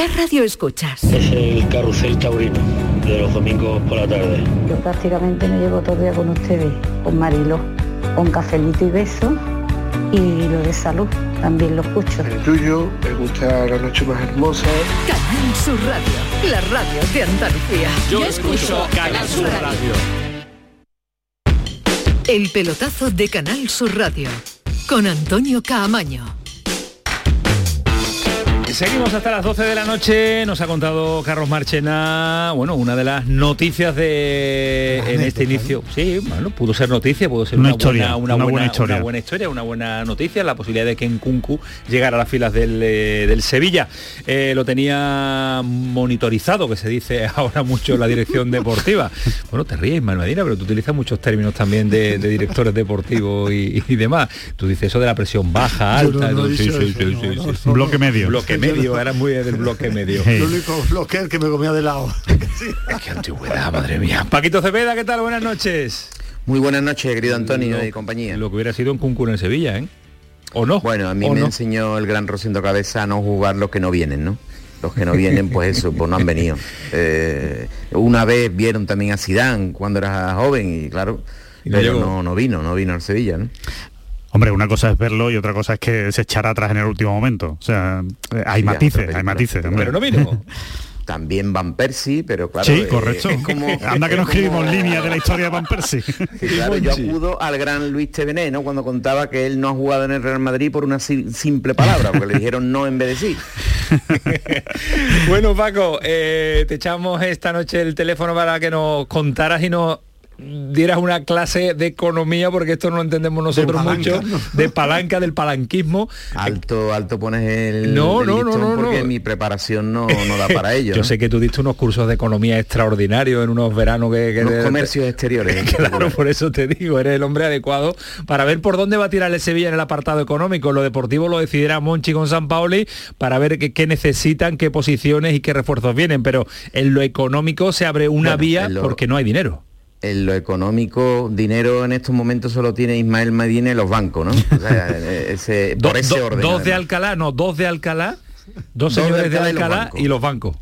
¿Qué radio escuchas? Es el carrusel taurino de los domingos por la tarde. Yo prácticamente me llevo todo el día con ustedes, con Marilo, con cafelito y beso y lo de salud también lo escucho. El tuyo, me gusta la noche más hermosa. Canal Sur Radio, la radio de Andalucía. Yo escucho Canal Sur Radio. El pelotazo de Canal Sur Radio con Antonio Caamaño. Seguimos hasta las 12 de la noche. Nos ha contado Carlos Marchena, bueno, una de las noticias de en este inicio. Sí, bueno, pudo ser noticia, pudo ser Una una, historia, buena, una, una buena, buena historia. una buena historia, una buena noticia, la posibilidad de que en Kunku llegara a las filas del, eh, del Sevilla. Eh, lo tenía monitorizado, que se dice ahora mucho en la dirección deportiva. Bueno, te ríes, Malvadina, pero tú utilizas muchos términos también de, de directores deportivos y, y demás. Tú dices eso de la presión baja, alta. Bloque medio. Bloque medio, era muy del bloque medio. El único bloqueo que me comía de lado. Qué antigüedad, madre mía. Paquito Cepeda, ¿qué tal? Buenas noches. Muy buenas noches, querido Antonio y compañía. Lo que hubiera sido un concurso en Sevilla, ¿eh? ¿O no? Bueno, a mí ¿O me no? enseñó el gran Rosendo Cabeza a no jugar los que no vienen, ¿no? Los que no vienen, pues eso, pues no han venido. Eh, una vez vieron también a Sidán cuando era joven y claro, Y pero no, no vino, no vino al Sevilla, ¿no? Hombre, una cosa es verlo y otra cosa es que se echará atrás en el último momento. O sea, hay Sí, matices, hay matices. hombre. Pero no vino. También Van Persie, pero claro. sí, correcto. es como- Anda que no es como- escribimos líneas de la historia de Van Persie. Sí, claro, yo acudo al gran Luis Tevené, ¿no? Cuando contaba que él no ha jugado en el Real Madrid por una si- simple palabra, porque le dijeron no en vez de sí. Bueno, Paco, eh, te echamos esta noche el teléfono para que nos contaras y nos dieras una clase de economía, porque esto no lo entendemos nosotros mucho, de palanca, del palanquismo. Alto, alto pones el, No, el no, no, no, no. porque mi preparación no, no da para ello. Yo ¿no? sé que tú diste unos cursos de economía extraordinarios en unos veranos que... que Unos de- comercios exteriores. Claro, por eso te digo, eres el hombre adecuado para ver por dónde va a tirar el Sevilla en el apartado económico. Lo deportivo lo decidirá Monchi con San Paoli para ver qué, qué necesitan, qué posiciones y qué refuerzos vienen. Pero en lo económico se abre una Bueno, vía lo- porque no hay dinero. En lo económico, dinero en estos momentos solo tiene Ismael Medina y los bancos, ¿no? O sea, eh, ese- por Do- ese do- orden. dos de. Alcalá, no, dos de Alcalá, dos Dos de señores de Alcalá y los bancos. y los bancos.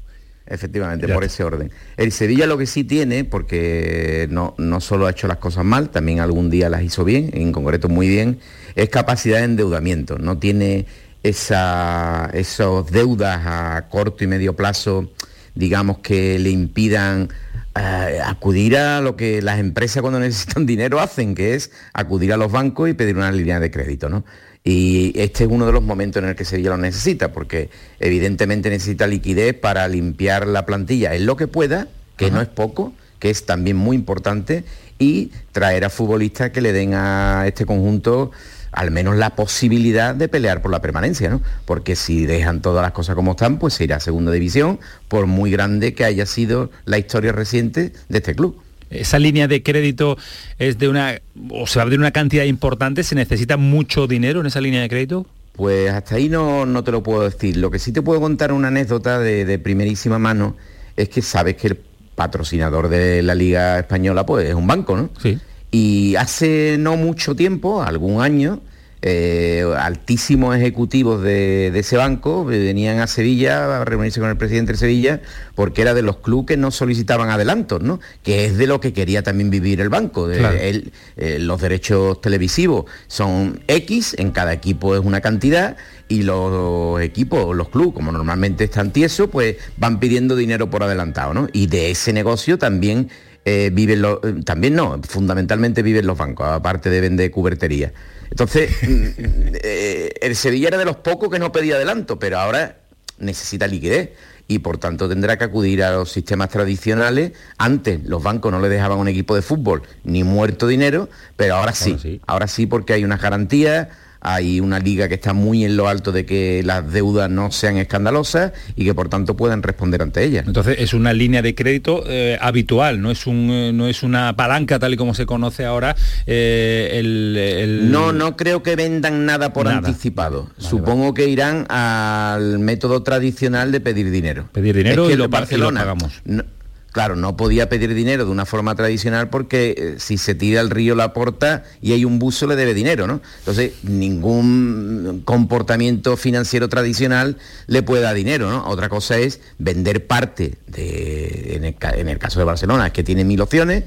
Efectivamente, Ya por ese orden. El Sevilla lo que sí tiene, porque no, no solo ha hecho las cosas mal, también algún día las hizo bien, en concreto muy bien, es capacidad de endeudamiento. No tiene esa, esos deudas a corto y medio plazo, digamos, que le impidan eh, acudir a lo que las empresas cuando necesitan dinero hacen, que es acudir a los bancos y pedir una línea de crédito, ¿no? Y este es uno de los momentos en el que Sevilla lo necesita, porque evidentemente necesita liquidez para limpiar la plantilla en lo que pueda, que no es poco, que es también muy importante, y traer a futbolistas que le den a este conjunto al menos la posibilidad de pelear por la permanencia, ¿no? Porque si dejan todas las cosas como están, pues se irá a segunda división, por muy grande que haya sido la historia reciente de este club. Esa línea de crédito es de una, o se va a abrir una cantidad importante, ¿se necesita mucho dinero en esa línea de crédito? Pues hasta ahí no, no te lo puedo decir. Lo que sí te puedo contar una anécdota de, de primerísima mano es que sabes que el patrocinador de la Liga Española pues es un banco, ¿no? Sí. Y hace no mucho tiempo, algún año, eh, altísimos ejecutivos de, de ese banco venían a Sevilla a reunirse con el presidente de Sevilla porque era de los clubes que no solicitaban adelantos, ¿no? Que es de lo que quería también vivir el banco. De- Claro. eh, los derechos televisivos son X, en cada equipo es una cantidad y los equipos, los clubes, como normalmente están tiesos, pues van pidiendo dinero por adelantado, ¿no? Y de ese negocio también eh, viven los, eh, también no, fundamentalmente viven los bancos, aparte de vender cubertería. Entonces, mm, eh, el Sevilla era de los pocos que no pedía adelanto, pero ahora necesita liquidez y por tanto tendrá que acudir a los sistemas tradicionales. Antes los bancos no le dejaban un equipo de fútbol ni muerto dinero, pero ahora sí, ahora sí, porque hay unas garantías, hay una liga que está muy en lo alto de que las deudas no sean escandalosas y que por tanto puedan responder ante ellas. Entonces es una línea de crédito eh, habitual, no es, un, eh, no es una palanca tal y como se conoce ahora. eh, el, el- No, no creo que vendan nada por Nada. anticipado. Supongo que irán al método tradicional de pedir dinero. Pedir dinero Es que y lo y Barcelona, pagamos. no- claro, no podía pedir dinero de una forma tradicional porque eh, si se tira al río la porta y hay un buzo le debe dinero, ¿no? Entonces, ningún comportamiento financiero tradicional le puede dar dinero, ¿no? Otra cosa es vender parte de, en el, caso de Barcelona, es que tiene mil opciones,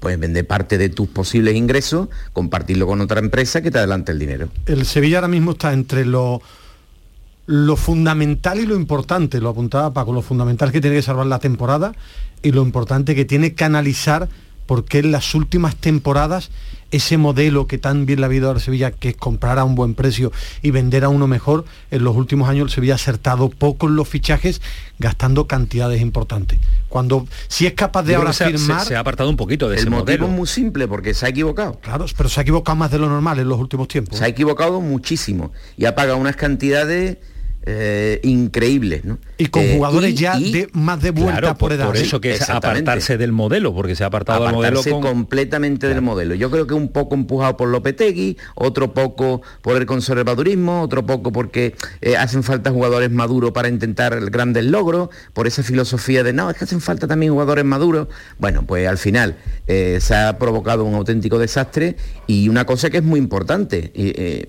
puedes vender parte de tus posibles ingresos, compartirlo con otra empresa que te adelante el dinero. El Sevilla ahora mismo está entre lo, lo fundamental y lo importante, lo apuntaba Paco, lo fundamental que tiene que salvar la temporada y lo importante que tiene que analizar porque en las últimas temporadas ese modelo que tan bien le ha habido al Sevilla, que es comprar a un buen precio y vender a uno mejor, en los últimos años el Sevilla ha acertado poco en los fichajes, gastando cantidades importantes. Cuando si es capaz de Yo ahora se firmar... se- se ha apartado un poquito de el ese motivo modelo. es muy simple, porque se ha equivocado. Claro, pero se ha equivocado más de lo normal en los últimos tiempos. Se ha equivocado muchísimo y ha pagado unas cantidades eh, increíbles, ¿no? Y con Eh, jugadores y- ya y- de más de vuelta Claro, por por, edad. por eso que es apartarse del modelo, porque se ha apartado del modelo apartarse con... completamente del modelo. Yo creo que un poco empujado por Lopetegui, otro poco por el conservadurismo, otro poco porque eh, hacen falta jugadores maduros para intentar grandes logros, por esa filosofía de no, es que hacen falta también jugadores maduros. Bueno, pues al final eh, se ha provocado un auténtico desastre y una cosa que es muy importante. y, eh,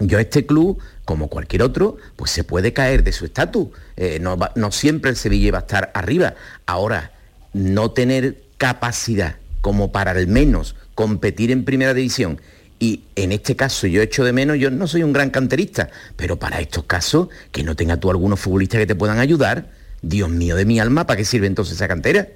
yo este club, como cualquier otro, pues se puede caer de su estatus. Eh, no, no siempre el Sevilla va a estar arriba. Ahora, no tener capacidad como para al menos competir en primera división. Y en este caso yo echo de menos, yo no soy un gran canterista, pero para estos casos, que no tenga tú algunos futbolistas que te puedan ayudar, Dios mío de mi alma, ¿para qué sirve entonces esa cantera?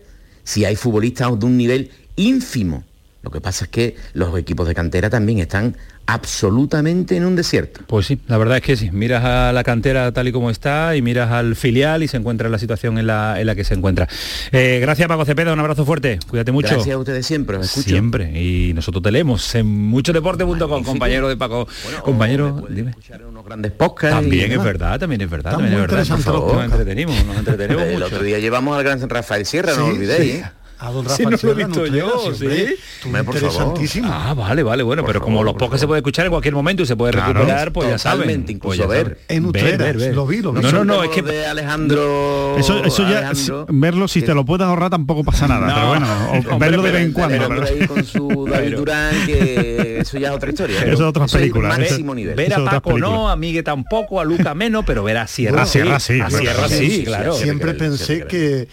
Si hay futbolistas de un nivel ínfimo. Lo que pasa es que los equipos de cantera también están absolutamente en un desierto. Pues sí, la verdad es que sí. Miras a la cantera tal y como está y miras al filial y se encuentra la situación en la, en la que se encuentra. Eh, gracias Paco Cepeda, un abrazo fuerte. Cuídate mucho. Gracias a ustedes siempre, escucho. Siempre. Y nosotros te leemos en muchodeporte.com, compañero de Paco. compañero, dime. Unos grandes podcasts. También y es verdad, también es verdad. También es verdad. Nos entretenimos, nos entretenemos El mucho. otro día llevamos al gran Rafael Sierra, no Sí, lo olvidéis. sí. ¿eh? A don Rafael no lo he visto Nutrera, yo, sí. Interesantísimo. Ah, vale, vale, bueno, pero como los podcasts se puede escuchar en cualquier momento y se puede Claro, recuperar, pues ya saben. Pues incluso ya ver. En Utrera, lo vi, lo vi. No, no, no, es que de Alejandro. Eso, eso ya, Alejandro, si- verlo si te lo puedes ahorrar tampoco pasa nada, No. pero bueno, o Hombre, verlo de vez en cuando. pero pero- por ahí con su David Durán, que eso ya es otra historia. Eso es otra película, el eso- máximo nivel. Ver a Paco no, a Migue tampoco, a Luca menos, pero ver a Sierra A Sierra sí, A Sierra claro. sí, claro. Siempre ver, pensé que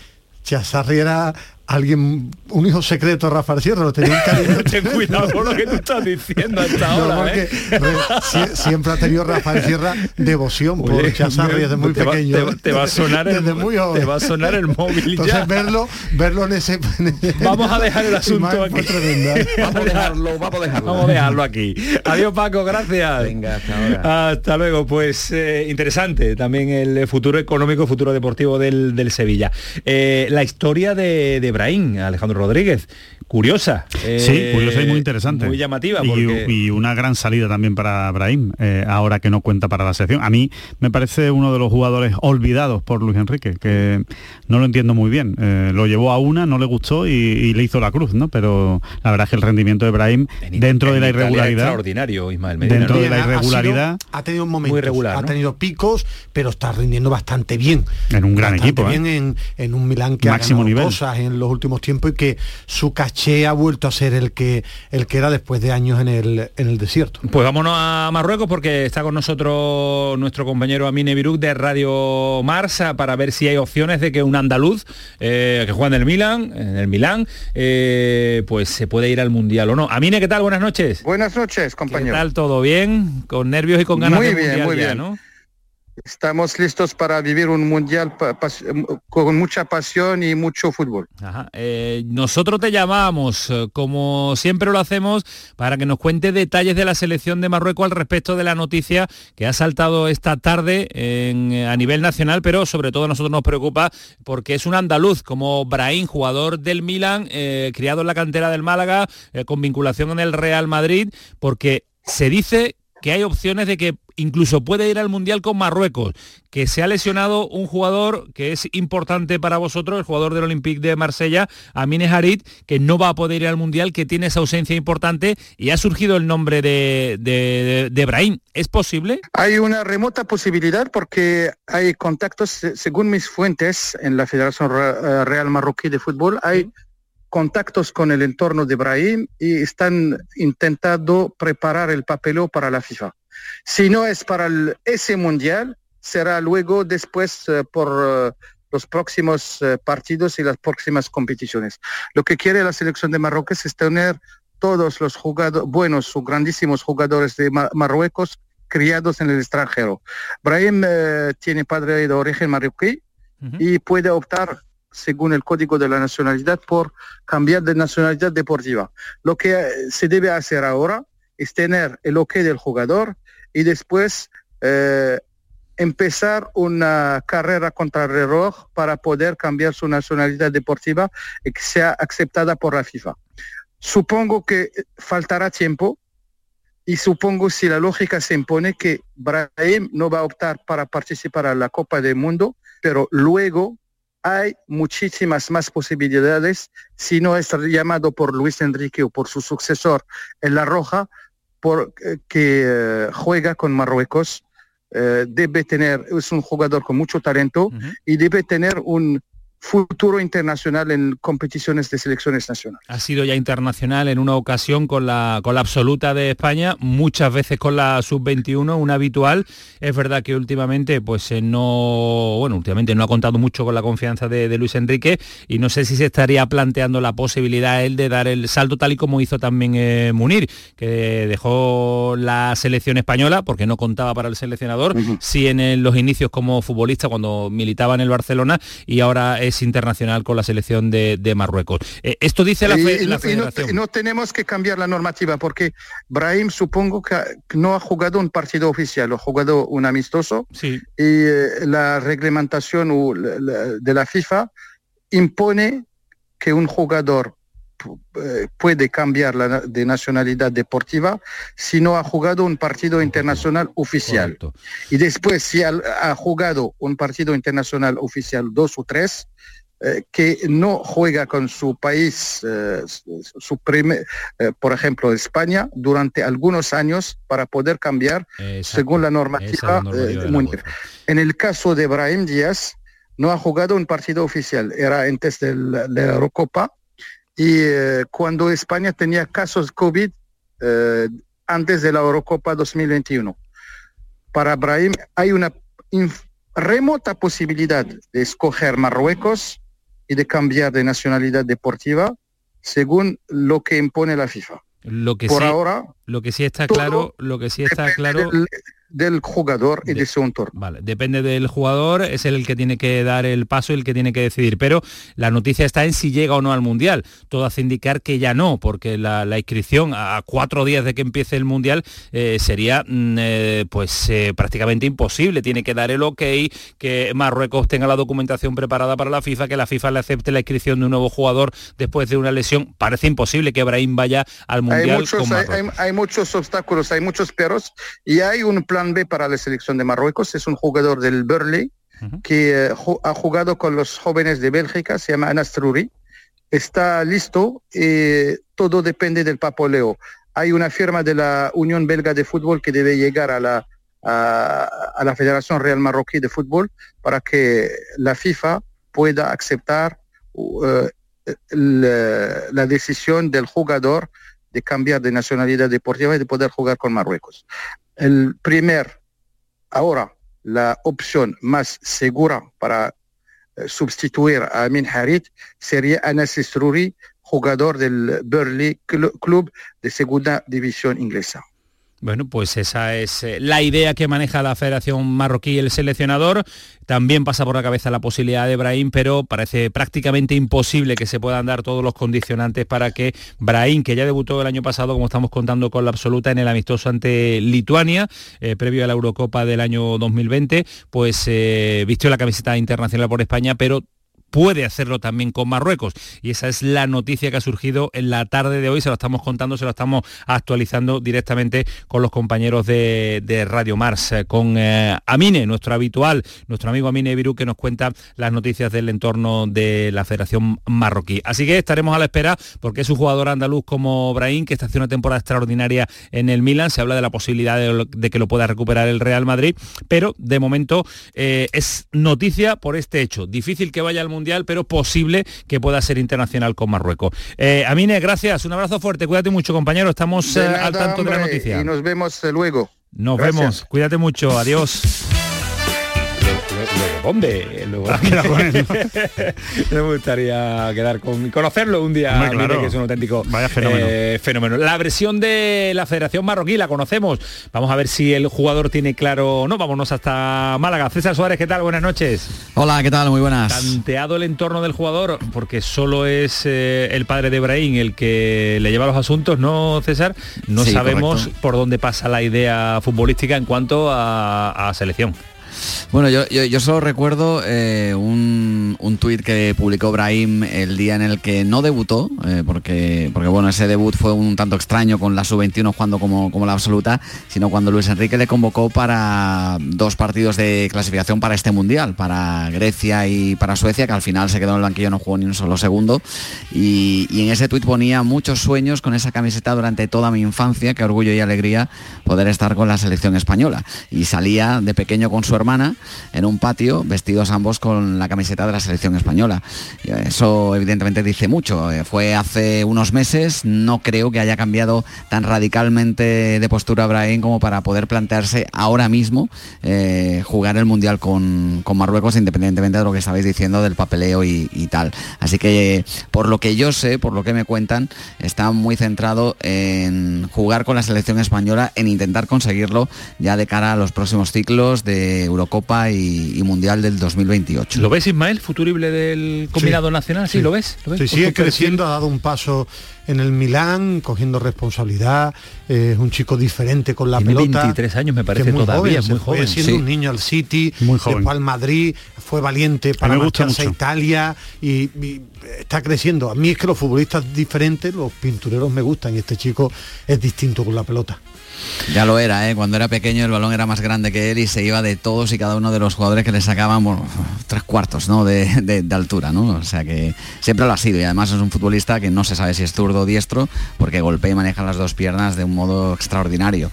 Chazarri era alguien, un hijo secreto de Rafael Sierra, lo tenía un cariño. Ten cuidado con lo que tú estás diciendo hasta No, ahora, porque ¿eh? re- sie- siempre ha tenido Rafael Sierra devoción por Oye, Chazarri desde muy te pequeño. te va- te va a sonar el- desde muy joven. te va a sonar el móvil Entonces ya. verlo, verlo en ese, Vamos a dejar el asunto aquí. tremenda. Vamos a dejarlo, vamos a dejarlo. Vamos a dejarlo aquí. Adiós Paco, gracias. Venga, hasta ahora. Hasta luego. Pues eh, interesante también el futuro económico, futuro deportivo del, del Sevilla. Eh, la historia de, de Alejandro Rodríguez, curiosa. eh, Sí, curiosa y muy interesante. Muy llamativa. Y, Porque... y una gran salida también para Brahim, eh, ahora que no cuenta para la selección. A mí me parece uno de los jugadores olvidados por Luis Enrique, que no lo entiendo muy bien. Eh, lo llevó a una, no le gustó y, y le hizo la cruz, ¿no? Pero la verdad es que el rendimiento de Brahim, en- dentro de la irregularidad, Extraordinario, Ismael Medina. Dentro ¿no? de la Ha- ha sido- irregularidad- ha tenido momentos, Muy regular, ha ¿no? tenido picos, pero está rindiendo bastante bien. en un gran Bastante equipo. ¿eh? bien en, en un Milán que Máximo ha ganado nivel. cosas en los últimos tiempos y que su caché ha vuelto a ser el que el que era después de años en el en el desierto. Pues vámonos a Marruecos porque está con nosotros nuestro compañero Amine Biruk de Radio Marsa para ver si hay opciones de que un andaluz eh, que juega en el Milan, en el Milán, eh, pues se puede ir al Mundial o no. Amine, ¿qué tal? Buenas noches. Buenas noches, ¿Qué compañero. tal? ¿Todo bien? Con nervios y con ganas Muy de bien, Mundial muy ya, bien. ¿no? Estamos listos para vivir un mundial con mucha pasión y mucho fútbol. Eh, nosotros te llamamos, eh, como siempre lo hacemos, para que nos cuente detalles de la selección de Marruecos al respecto de la noticia que ha saltado esta tarde eh, a nivel nacional, pero sobre todo a nosotros nos preocupa porque es un andaluz como Brahim, jugador del Milan, criado en la cantera del Málaga, con vinculación en el Real Madrid, porque se dice que hay opciones de que incluso puede ir al Mundial con Marruecos, que se ha lesionado un jugador que es importante para vosotros, el jugador del Olympique de Marsella, Amine Harit, que no va a poder ir al Mundial, que tiene esa ausencia importante y ha surgido el nombre de, de, de Brahim. ¿Es posible? Hay una remota posibilidad porque hay contactos, se- según mis fuentes en la Federación eh, Real Marroquí de Fútbol, hay contactos con el entorno de Brahim y están intentando preparar el papeleo para la FIFA. Si no es para el- ese mundial, será luego después eh, por eh, los próximos eh, partidos y las próximas competiciones. Lo que quiere la selección de Marruecos es tener todos los jugadores, buenos o grandísimos jugadores de Ma- Marruecos criados en el extranjero. Brahim tiene padre de origen marroquí y puede optar, según el código de la nacionalidad, por cambiar de nacionalidad deportiva. Lo que eh, se debe hacer ahora es tener el ok del jugador y después eh, empezar una carrera contra el reloj para poder cambiar su nacionalidad deportiva y que sea aceptada por la FIFA. Supongo que faltará tiempo y supongo si la lógica se impone que Brahim no va a optar para participar a la Copa del Mundo, pero luego hay muchísimas más posibilidades si no es llamado por Luis Enrique o por su sucesor en La Roja, por, eh, que eh, juega con Marruecos. Eh, debe tener, es un jugador con mucho talento y debe tener un futuro internacional en competiciones de selecciones nacionales. Ha sido ya internacional en una ocasión con la, con la absoluta de España, muchas veces con la sub-21, una habitual. Es verdad que últimamente, pues eh, no, bueno, últimamente no ha contado mucho con la confianza de, de Luis Enrique y no sé si se estaría planteando la posibilidad él de dar el salto tal y como hizo también eh, Munir, que dejó la selección española porque no contaba para el seleccionador, sí en los inicios como futbolista cuando militaba en el Barcelona y ahora es internacional con la selección de, de Marruecos. Eh, esto dice la, fe- y la no- y no, federación. y no tenemos que cambiar la normativa porque Brahim supongo que no ha jugado un partido oficial, ha jugado un amistoso Sí. y eh, la reglamentación de la FIFA impone que un jugador puede cambiar la de nacionalidad deportiva si no ha jugado un partido internacional oficial. Y después, si ha, ha jugado un partido internacional oficial dos o tres, eh, que no juega con su país, eh, su primer- eh, por ejemplo, España, durante algunos años para poder cambiar según la normativa, eh, mundial. En el caso de Brahim Díaz, no ha jugado un partido oficial, era antes de la Eurocopa y eh, cuando España tenía casos COVID eh, antes de la Eurocopa 2021. Para Brahim hay una remota posibilidad de escoger Marruecos y de cambiar de nacionalidad deportiva según lo que impone la FIFA. Lo que Por sí, ahora, lo que sí está claro, lo que sí está claro del jugador y de, su entorno. Vale, depende del jugador, es el que tiene que dar el paso y el que tiene que decidir. Pero la noticia está en si llega o no al Mundial. Todo hace indicar que ya no, porque la, la inscripción a cuatro días de que empiece el Mundial eh, sería mm, eh, pues eh, prácticamente imposible. Tiene que dar el ok, que Marruecos tenga la documentación preparada para la FIFA, que la FIFA le acepte la inscripción de un nuevo jugador después de una lesión. Parece imposible que Brahim vaya al Mundial. Hay muchos, con hay, hay- hay muchos obstáculos, hay muchos perros y hay un plan B para la selección de Marruecos. Es un jugador del Burnley que eh, ju- ha jugado con los jóvenes de Bélgica, se llama Anas Trouri. Está listo y todo depende del papoleo. Hay una firma de la Unión Belga de Fútbol que debe llegar a la, a, a la Federación Real Marroquí de Fútbol para que la FIFA pueda aceptar uh, la, la decisión del jugador de cambiar de nacionalidad deportiva y de poder jugar con Marruecos. El primer, ahora, la opción más segura para eh, sustituir a Amin Harit sería Anas Isrouri, jugador del Burnley Cl- Club de segunda división inglesa. Bueno, pues esa es eh, la idea que maneja la Federación Marroquí el seleccionador. También pasa por la cabeza la posibilidad de Brahim, pero parece prácticamente imposible que se puedan dar todos los condicionantes para que Brahim, que ya debutó el año pasado, como estamos contando con la absoluta en el amistoso ante Lituania, eh, previo a la Eurocopa del año 2020, pues eh, vistió la camiseta internacional por España, pero puede hacerlo también con Marruecos. Y esa es la noticia que ha surgido en la tarde de hoy. Se lo estamos contando, se lo estamos actualizando directamente con los compañeros de, Radio Mars, eh, con eh, Amine, nuestro habitual, nuestro amigo Amine Virú, que nos cuenta las noticias del entorno de la Federación Marroquí. Así que estaremos a la espera, porque es un jugador andaluz como Brahim, que está haciendo una temporada extraordinaria en el Milan. Se habla de la posibilidad de, que lo pueda recuperar el Real Madrid, pero de momento eh, es noticia por este hecho. Difícil que vaya al Mundial, pero posible que pueda ser internacional con Marruecos. Eh, Amine, gracias, un abrazo fuerte, cuídate mucho compañero, estamos eh, nada, al tanto de la noticia. Y nos vemos eh, luego. Nos Gracias. vemos, cuídate mucho, adiós. ¿Dónde? Luego. Me gustaría quedar con conocerlo un día, Hombre, claro. que es un auténtico Vaya fenómeno. eh, fenómeno. La versión de la Federación Marroquí la conocemos. Vamos a ver si el jugador tiene claro o no. Vámonos hasta Málaga. César Suárez, ¿qué tal? Buenas noches. Hola, ¿qué tal? Muy buenas. Tanteado el entorno del jugador, porque solo es eh, el padre de Ibrahim el que le lleva los asuntos, ¿no, César? No Sí, sabemos correcto. por dónde pasa la idea futbolística en cuanto a, a selección. Bueno, yo, yo, solo recuerdo eh, un, un tuit que publicó Brahim el día en el que no debutó, eh, porque, porque bueno, ese debut fue un tanto extraño con la sub-21 jugando como, como la absoluta, sino cuando Luis Enrique le convocó para dos partidos de clasificación para este mundial, para Grecia y para Suecia, que al final se quedó en el banquillo, no jugó ni un solo segundo. Y, y en ese tuit ponía muchos sueños con esa camiseta durante toda mi infancia, qué orgullo y alegría poder estar con la selección española. Y salía de pequeño con su hermana en un patio, vestidos ambos con la camiseta de la selección española. Eso evidentemente dice mucho. Eh, Fue hace unos meses, no creo que haya cambiado tan radicalmente de postura Brahim como para poder plantearse ahora mismo eh, jugar el Mundial con, con Marruecos, independientemente de lo que estabais diciendo del papeleo y tal. Así que, por lo que yo sé, por lo que me cuentan, está muy centrado en jugar con la selección española, en intentar conseguirlo ya de cara a los próximos ciclos de Eurocopa y, y Mundial del 2028. ¿Lo ves, Ismael, futurible del combinado nacional? Sí, ¿lo ves? ¿Lo ves? Sí, sigue perfil. creciendo, ha dado un paso en el Milán, cogiendo responsabilidad, eh, es un chico diferente con la Tiene pelota. 23 años, me parece es muy todavía, joven, es muy se fue joven. siendo Sí. un niño al City, Muy joven. después al Madrid, fue valiente para marcharse a. Italia y, y está creciendo. A mí es que los futbolistas diferentes, los pintureros me gustan y este chico es distinto con la pelota. Ya lo era, ¿eh? cuando era pequeño el balón era más grande que él y se iba de todos y cada uno de los jugadores que le sacaban bueno, tres cuartos ¿no? de, de- de altura, ¿no? O sea que siempre lo ha sido y además es un futbolista que no se sabe si es zurdo diestro porque golpea y maneja las dos piernas de un modo extraordinario.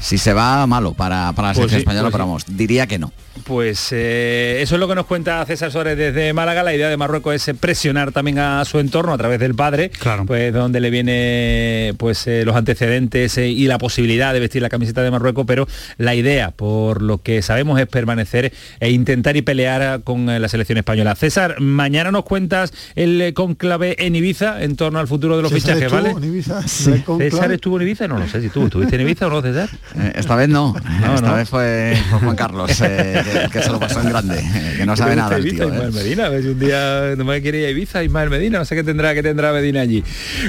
Si se va, malo para, para la Pues selección sí, española, pues pero sí. vamos, diría que no. Pues eh, eso es lo que nos cuenta César Suárez desde Málaga. La idea de Marruecos es eh, presionar también a su entorno a través del padre, pues donde le viene pues eh, los antecedentes eh, y la posibilidad de vestir la camiseta de Marruecos, pero la idea, por lo que sabemos, es permanecer e intentar y pelear con la selección española. César, mañana nos cuentas el conclave en Ibiza en torno al futuro de los César fichajes, estuvo ¿vale? en Ibiza, Sí. César estuvo en Ibiza, no lo sé si tú estuviste en Ibiza o no, César. Eh, esta vez no, esta no. vez fue, fue Juan Carlos, eh, que, que se lo pasó en grande, eh, que no sabe ¿Te nada el Ibiza, tío. eh. Ismael Medina, a ver si un día no me quiere ir a Ibiza, Ismael Medina, no sé qué tendrá, qué tendrá Medina allí.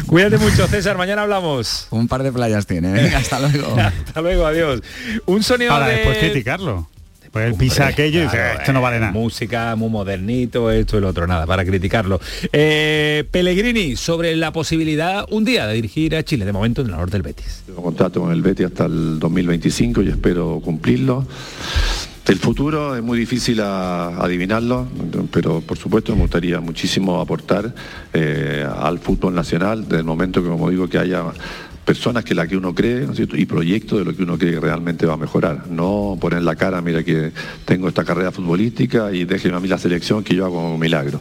Cuídate mucho, César, mañana hablamos. Un par de playas tiene, venga, hasta luego. Hasta luego, adiós. Un sonido Para de... después criticarlo. Pues él pisa aquello y dice, Claro, esto no vale eh, nada. Música muy modernito, esto y lo otro, nada, para criticarlo. Eh, Pellegrini, sobre la posibilidad un día de dirigir a Chile, de momento en el honor del Betis. Tengo contrato con el Betis hasta el 2025 y espero cumplirlo. El futuro es muy difícil a- adivinarlo, pero por supuesto me gustaría muchísimo aportar eh, al fútbol nacional, desde el momento que, como digo, que haya personas que la que uno cree ¿no es cierto? y proyectos de lo que uno cree que realmente va a mejorar. No poner la cara, mira que tengo esta carrera futbolística y déjeme a mí la selección que yo hago un milagro.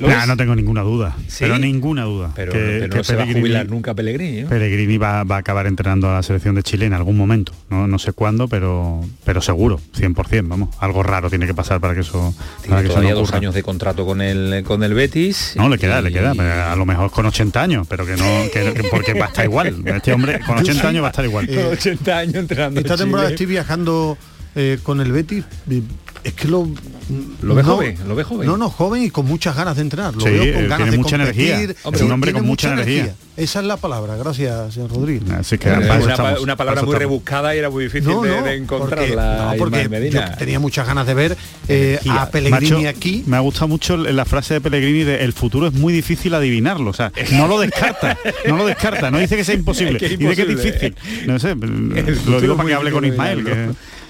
Nah, no tengo ninguna duda, pero ninguna duda. Pero, que- pero que no se va a Pellegrini- jubilar nunca Pellegrini, ¿no? Pellegrini va, va a acabar entrenando a la selección de Chile en algún momento. No, no sé cuándo, pero, pero seguro, 100%, vamos. Algo raro tiene que pasar para que eso, para Tiene que eso todavía no dos años de contrato con el, con el Betis. No, le queda, le queda, a lo mejor con 80 años, pero que no, que- que- porque va a estar igual. Este hombre con 80 años va a estar igual. Con 80 años entrenando Esta en temporada Chile. estoy viajando eh, con el Betis. Es que lo... Lo ve no- joven, lo ve joven. No, no, joven y con muchas ganas de entrenar. Lo Sí, veo eh, con ganas tiene de mucha competir. energía. Hombre, un hombre con mucha energía. Esa es la palabra, gracias, señor Rodríguez. Así que Eh, una, estamos, pa- una palabra muy estamos. rebuscada y era muy difícil No, de, no, de encontrarla. porque, no, porque Ismael Medina. yo tenía muchas ganas de ver eh, a Pellegrini Macho, aquí. Me ha gustado mucho la frase de Pellegrini de el futuro es muy difícil adivinarlo. O sea, no lo descarta, no lo descarta, no dice que sea imposible, Es que es dice que es imposible. difícil. No sé, lo digo es para que hable con Ismael,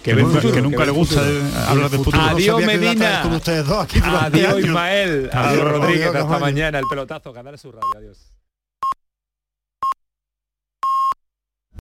que, nunca, futuro, que nunca que ve le gusta hablar del futuro. Adiós, Medina. con ustedes dos aquí durante Adiós. Ismael. Adiós, Adiós, Rodríguez. adiós, Hasta mañana. El pelotazo. Ganar su radio. Adiós.